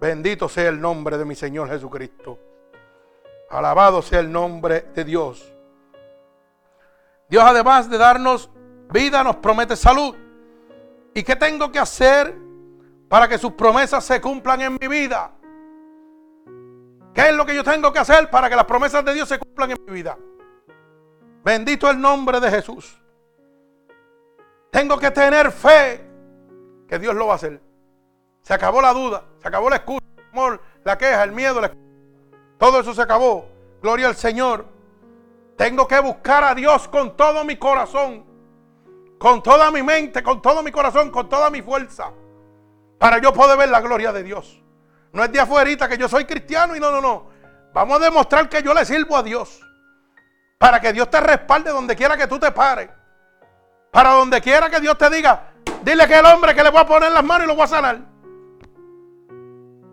Bendito sea el nombre de mi Señor Jesucristo. Alabado sea el nombre de Dios. Dios además de darnos vida nos promete salud. ¿Y qué tengo que hacer para que sus promesas se cumplan en mi vida? ¿Qué es lo que yo tengo que hacer para que las promesas de Dios se cumplan en mi vida? Bendito el nombre de Jesús. Tengo que tener fe que Dios lo va a hacer. Se acabó la duda, se acabó la excusa, el amor, la queja, el miedo, todo eso se acabó. Gloria al Señor. Tengo que buscar a Dios con todo mi corazón, con toda mi mente, con todo mi corazón, con toda mi fuerza, para yo poder ver la gloria de Dios. No es de afuera que yo soy cristiano y no, no, no. Vamos a demostrar que yo le sirvo a Dios. Para que Dios te respalde donde quiera que tú te pares. Para donde quiera que Dios te diga, dile que el hombre que le voy a poner las manos y lo voy a sanar.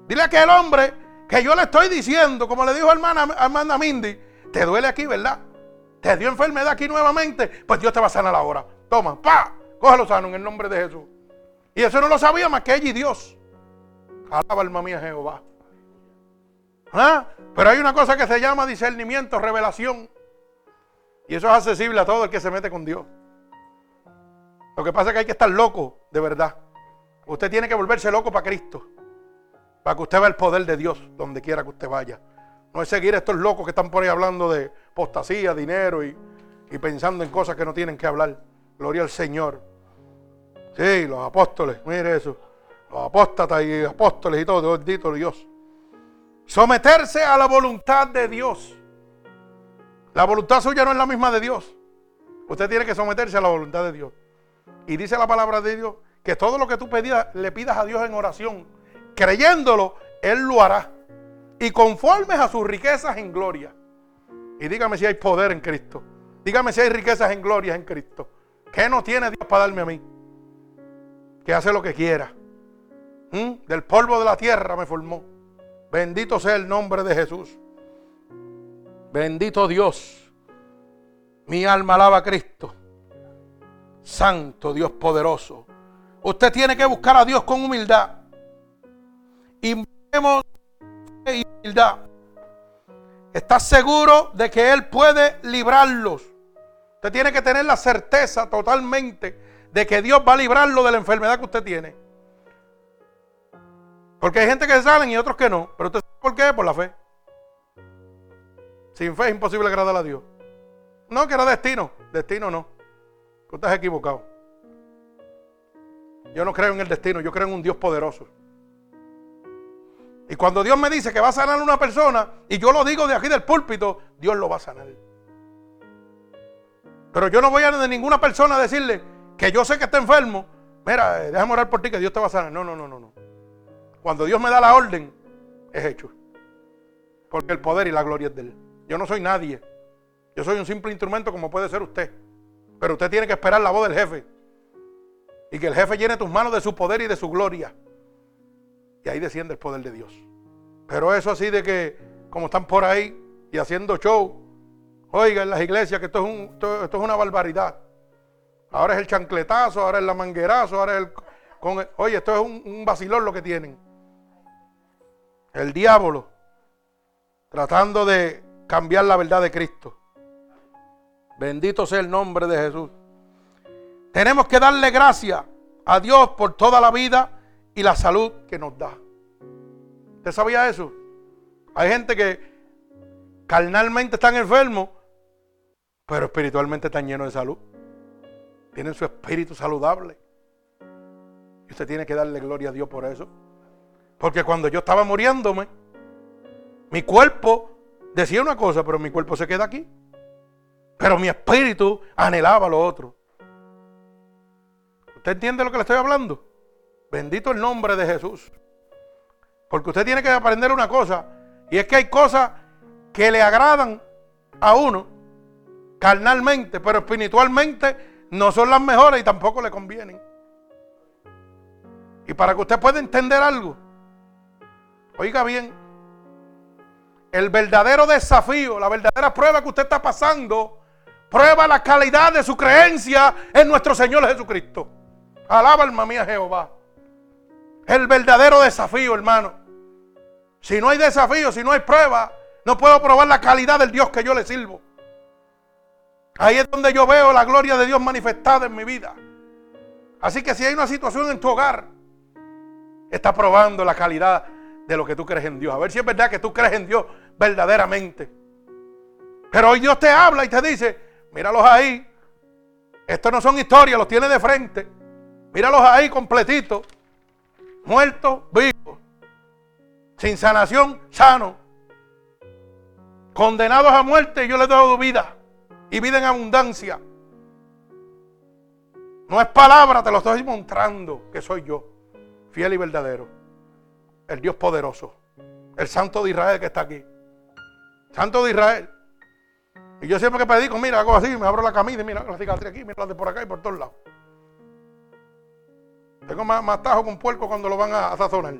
Dile a aquel hombre que yo le estoy diciendo, como le dijo hermana, hermana Mindy, te duele aquí, ¿verdad? Te dio enfermedad aquí nuevamente, pues Dios te va a sanar ahora. Toma, pa, cógelo sano en el nombre de Jesús. Y eso no lo sabía más que ella y Dios. Alaba alma mía Jehová. ¿Ah? Pero hay una cosa que se llama discernimiento, revelación. Y eso es accesible a todo el que se mete con Dios. Lo que pasa es que hay que estar loco, de verdad. Usted tiene que volverse loco para Cristo. Para que usted vea el poder de Dios donde quiera que usted vaya. No es seguir a estos locos que están por ahí hablando de postasía, dinero y, pensando en cosas que no tienen que hablar. Gloria al Señor. Sí, los apóstoles, mire eso. Los apóstatas y apóstoles y todo, bendito Dios. Someterse a la voluntad de Dios. La voluntad suya no es la misma de Dios. Usted tiene que someterse a la voluntad de Dios. Y dice la palabra de Dios que todo lo que tú pedías, le pidas a Dios en oración creyéndolo, Él lo hará. Y conformes a sus riquezas en gloria. Y dígame si hay poder en Cristo. Dígame si hay riquezas en gloria en Cristo. ¿Qué no tiene Dios para darme a mí? Que hace lo que quiera. ¿Mm? Del polvo de la tierra me formó. Bendito sea el nombre de Jesús. Bendito Dios. Mi alma alaba a Cristo. Santo Dios poderoso. Usted tiene que buscar a Dios con humildad y humildad. Estás seguro de que Él puede librarlos. Usted tiene que tener la certeza totalmente de que Dios va a librarlo de la enfermedad que usted tiene. Porque hay gente que salen y otros que no. Pero usted sabe por qué? Por la fe. Sin fe es imposible agradar a Dios. No, que era destino. Destino no. Usted estás equivocado. Yo no creo en el destino, yo creo en un Dios poderoso. Y cuando Dios me dice que va a sanar a una persona, y yo lo digo de aquí del púlpito, Dios lo va a sanar. Pero yo no voy a de ninguna persona a decirle que yo sé que está enfermo. Mira, eh, déjame orar por ti que Dios te va a sanar. No, no, no, no, no. Cuando Dios me da la orden, es hecho. Porque el poder y la gloria es de Él. Yo no soy nadie. Yo soy un simple instrumento como puede ser usted. Pero usted tiene que esperar la voz del jefe. Y que el jefe llene tus manos de su poder y de su gloria. Y ahí desciende el poder de Dios. Pero eso así de que, como están por ahí y haciendo show, oiga, en las iglesias que esto es, una barbaridad. Ahora es el chancletazo, ahora es la manguerazo, ahora el... Oye, esto es un, un vacilón lo que tienen. El diablo tratando de cambiar la verdad de Cristo. Bendito sea el nombre de Jesús. Tenemos que darle gracias a Dios por toda la vida y la salud que nos da. ¿Usted sabía eso? Hay gente que carnalmente están enfermos, pero espiritualmente están llenos de salud. Tienen su espíritu saludable. Y usted tiene que darle gloria a Dios por eso. Porque cuando yo estaba muriéndome, mi cuerpo decía una cosa, pero mi cuerpo se queda aquí. Pero mi espíritu anhelaba lo otro. ¿Usted entiende lo que le estoy hablando? Bendito el nombre de Jesús. Porque usted tiene que aprender una cosa. Y es que hay cosas que le agradan a uno carnalmente, pero espiritualmente no son las mejores y tampoco le convienen. Y para que usted pueda entender algo, oiga bien, el verdadero desafío, la verdadera prueba que usted está pasando, prueba la calidad de su creencia en nuestro Señor Jesucristo. Alaba alma mía Jehová. El verdadero desafío, hermano. Si no hay desafío, si no hay prueba, no puedo probar la calidad del Dios que yo le sirvo. Ahí es donde yo veo la gloria de Dios manifestada en mi vida. Así que si hay una situación en tu hogar, está probando la calidad de lo que tú crees en Dios. A ver si es verdad que tú crees en Dios verdaderamente. Pero hoy Dios te habla y te dice, míralos ahí. Estos no son historias, los tiene de frente. Míralos ahí completitos. Muertos, vivos. Sin sanación, sano. Condenados a muerte, yo les doy vida. Y vida en abundancia. No es palabra, te lo estoy mostrando que soy yo. Fiel y verdadero. El Dios poderoso. El Santo de Israel que está aquí. Santo de Israel. Y yo siempre que predico, mira, hago así, me abro la camisa y mira la cicatriz aquí, mira la de por acá y por todos lados. Tengo más, más tajo con puerco cuando lo van a, sazonar.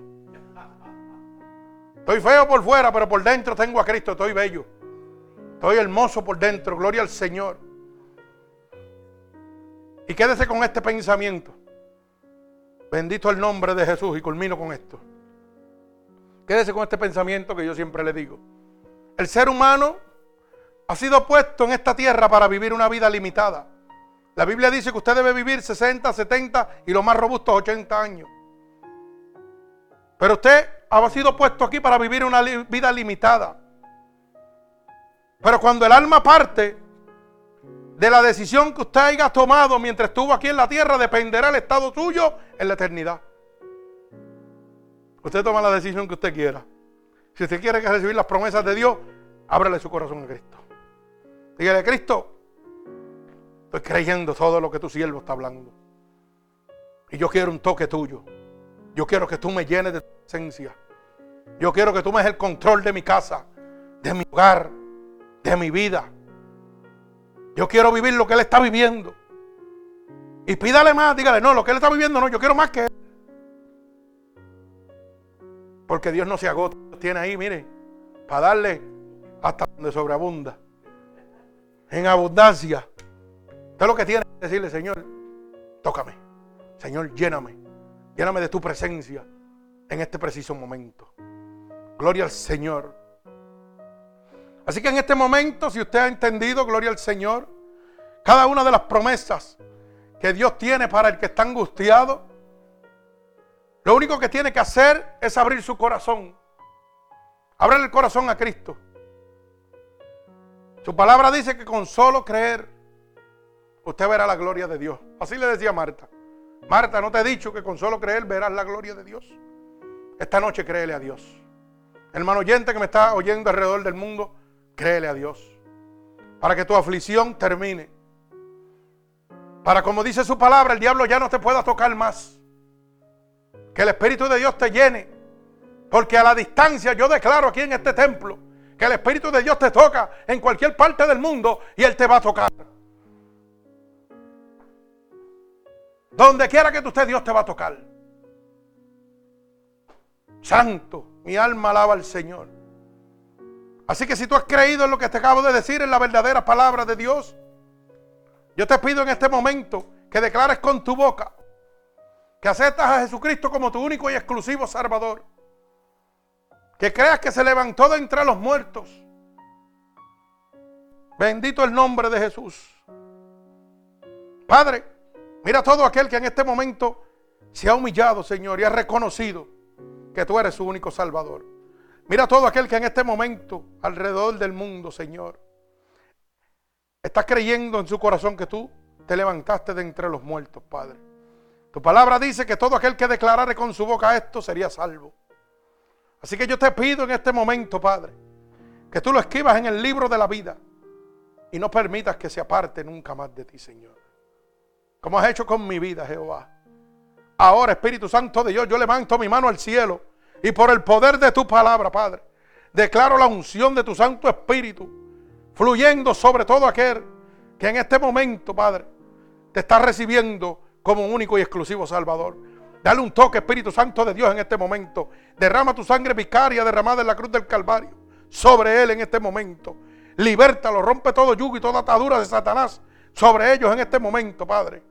Estoy feo por fuera, pero por dentro tengo a Cristo, estoy bello. Estoy hermoso por dentro, gloria al Señor. Y quédese con este pensamiento. Bendito el nombre de Jesús y culmino con esto. Quédese con este pensamiento que yo siempre le digo. El ser humano ha sido puesto en esta tierra para vivir una vida limitada. La Biblia dice que usted debe vivir 60, 70 y lo más robusto 80 años. Pero usted ha sido puesto aquí para vivir una vida limitada. Pero cuando el alma parte de la decisión que usted haya tomado mientras estuvo aquí en la tierra, dependerá el estado suyo en la eternidad. Usted toma la decisión que usted quiera. Si usted quiere recibir las promesas de Dios, ábrele su corazón a Cristo. Dígale, Cristo, Estoy creyendo todo lo que tu siervo está hablando. Y yo quiero un toque tuyo. Yo quiero que tú me llenes de tu presencia. Yo quiero que tú me des el control de mi casa, de mi hogar, de mi vida. Yo quiero vivir lo que Él está viviendo. Y pídale más, dígale, no, lo que Él está viviendo no, yo quiero más que Él. Porque Dios no se agota, tiene ahí, mire, para darle hasta donde sobreabunda. En abundancia. Usted lo que tiene que decirle, Señor, tócame. Señor, lléname. Lléname de tu presencia en este preciso momento. Gloria al Señor. Así que en este momento, si usted ha entendido, gloria al Señor, cada una de las promesas que Dios tiene para el que está angustiado, lo único que tiene que hacer es abrir su corazón. Abrir el corazón a Cristo. Su palabra dice que con solo creer usted verá la gloria de Dios. Así le decía Marta. Marta, ¿no te he dicho que con solo creer verás la gloria de Dios? Esta noche créele a Dios. Hermano oyente que me está oyendo alrededor del mundo, créele a Dios. Para que tu aflicción termine. Para como dice su palabra, el diablo ya no te pueda tocar más. Que el Espíritu de Dios te llene. Porque a la distancia yo declaro aquí en este templo que el Espíritu de Dios te toca en cualquier parte del mundo y Él te va a tocar. Donde quiera que tú estés, Dios te va a tocar. Santo, mi alma alaba al Señor. Así que si tú has creído en lo que te acabo de decir, en la verdadera palabra de Dios, yo te pido en este momento que declares con tu boca que aceptas a Jesucristo como tu único y exclusivo Salvador. Que creas que se levantó de entre los muertos. Bendito el nombre de Jesús. Padre, Mira todo aquel que en este momento se ha humillado, Señor, y ha reconocido que tú eres su único Salvador. Mira todo aquel que en este momento, alrededor del mundo, Señor, está creyendo en su corazón que tú te levantaste de entre los muertos, Padre. Tu palabra dice que todo aquel que declarare con su boca esto sería salvo. Así que yo te pido en este momento, Padre, Que tú lo escribas en el libro de la vida y no permitas que se aparte nunca más de ti, Señor. Como has hecho con mi vida, Jehová. Ahora, Espíritu Santo de Dios, yo levanto mi mano al cielo y por el poder de tu palabra, Padre, declaro la unción de tu Santo Espíritu fluyendo sobre todo aquel que en este momento, Padre, te está recibiendo como único y exclusivo Salvador. Dale un toque, Espíritu Santo de Dios, en este momento. Derrama tu sangre vicaria derramada en la cruz del Calvario sobre él en este momento. Libértalo, rompe todo yugo y toda atadura de Satanás sobre ellos en este momento, Padre.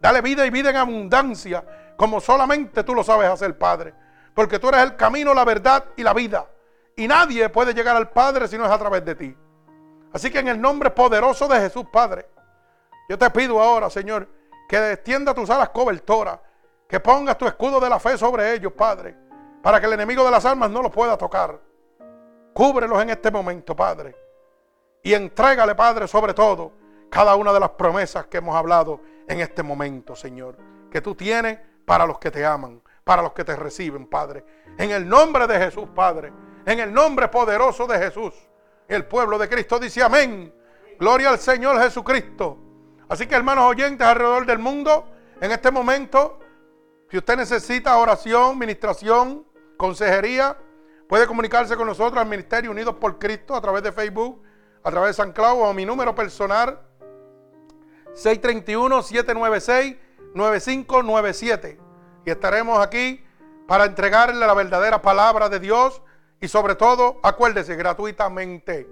Dale vida y vida en abundancia, como solamente tú lo sabes hacer, Padre. Porque tú eres el camino, la verdad y la vida. Y nadie puede llegar al Padre si no es a través de ti. Así que en el nombre poderoso de Jesús, Padre, yo te pido ahora, Señor, que extienda tus alas cobertoras, que pongas tu escudo de la fe sobre ellos, Padre, para que el enemigo de las almas no los pueda tocar. Cúbrelos en este momento, Padre. Y entrégale, Padre, sobre todo, cada una de las promesas que hemos hablado en este momento, Señor, que tú tienes para los que te aman, para los que te reciben, Padre. En el nombre de Jesús, Padre. En el nombre poderoso de Jesús. El pueblo de Cristo dice amén. Gloria al Señor Jesucristo. Así que hermanos oyentes alrededor del mundo, en este momento, si usted necesita oración, ministración, consejería, puede comunicarse con nosotros al Ministerio Unidos por Cristo a través de Facebook, a través de San Clau o mi número personal 631-796-9597. Y estaremos aquí para entregarle la verdadera palabra de Dios y sobre todo, acuérdese, gratuitamente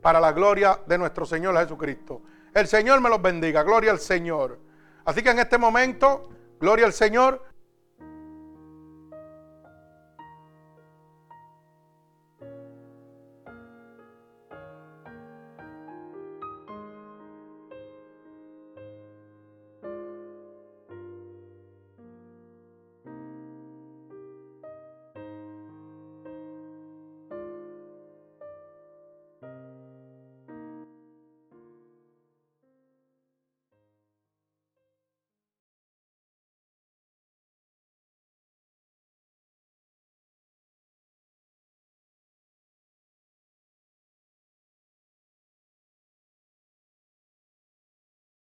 para la gloria de nuestro Señor Jesucristo. El Señor me los bendiga, gloria al Señor. Así que en este momento, gloria al Señor,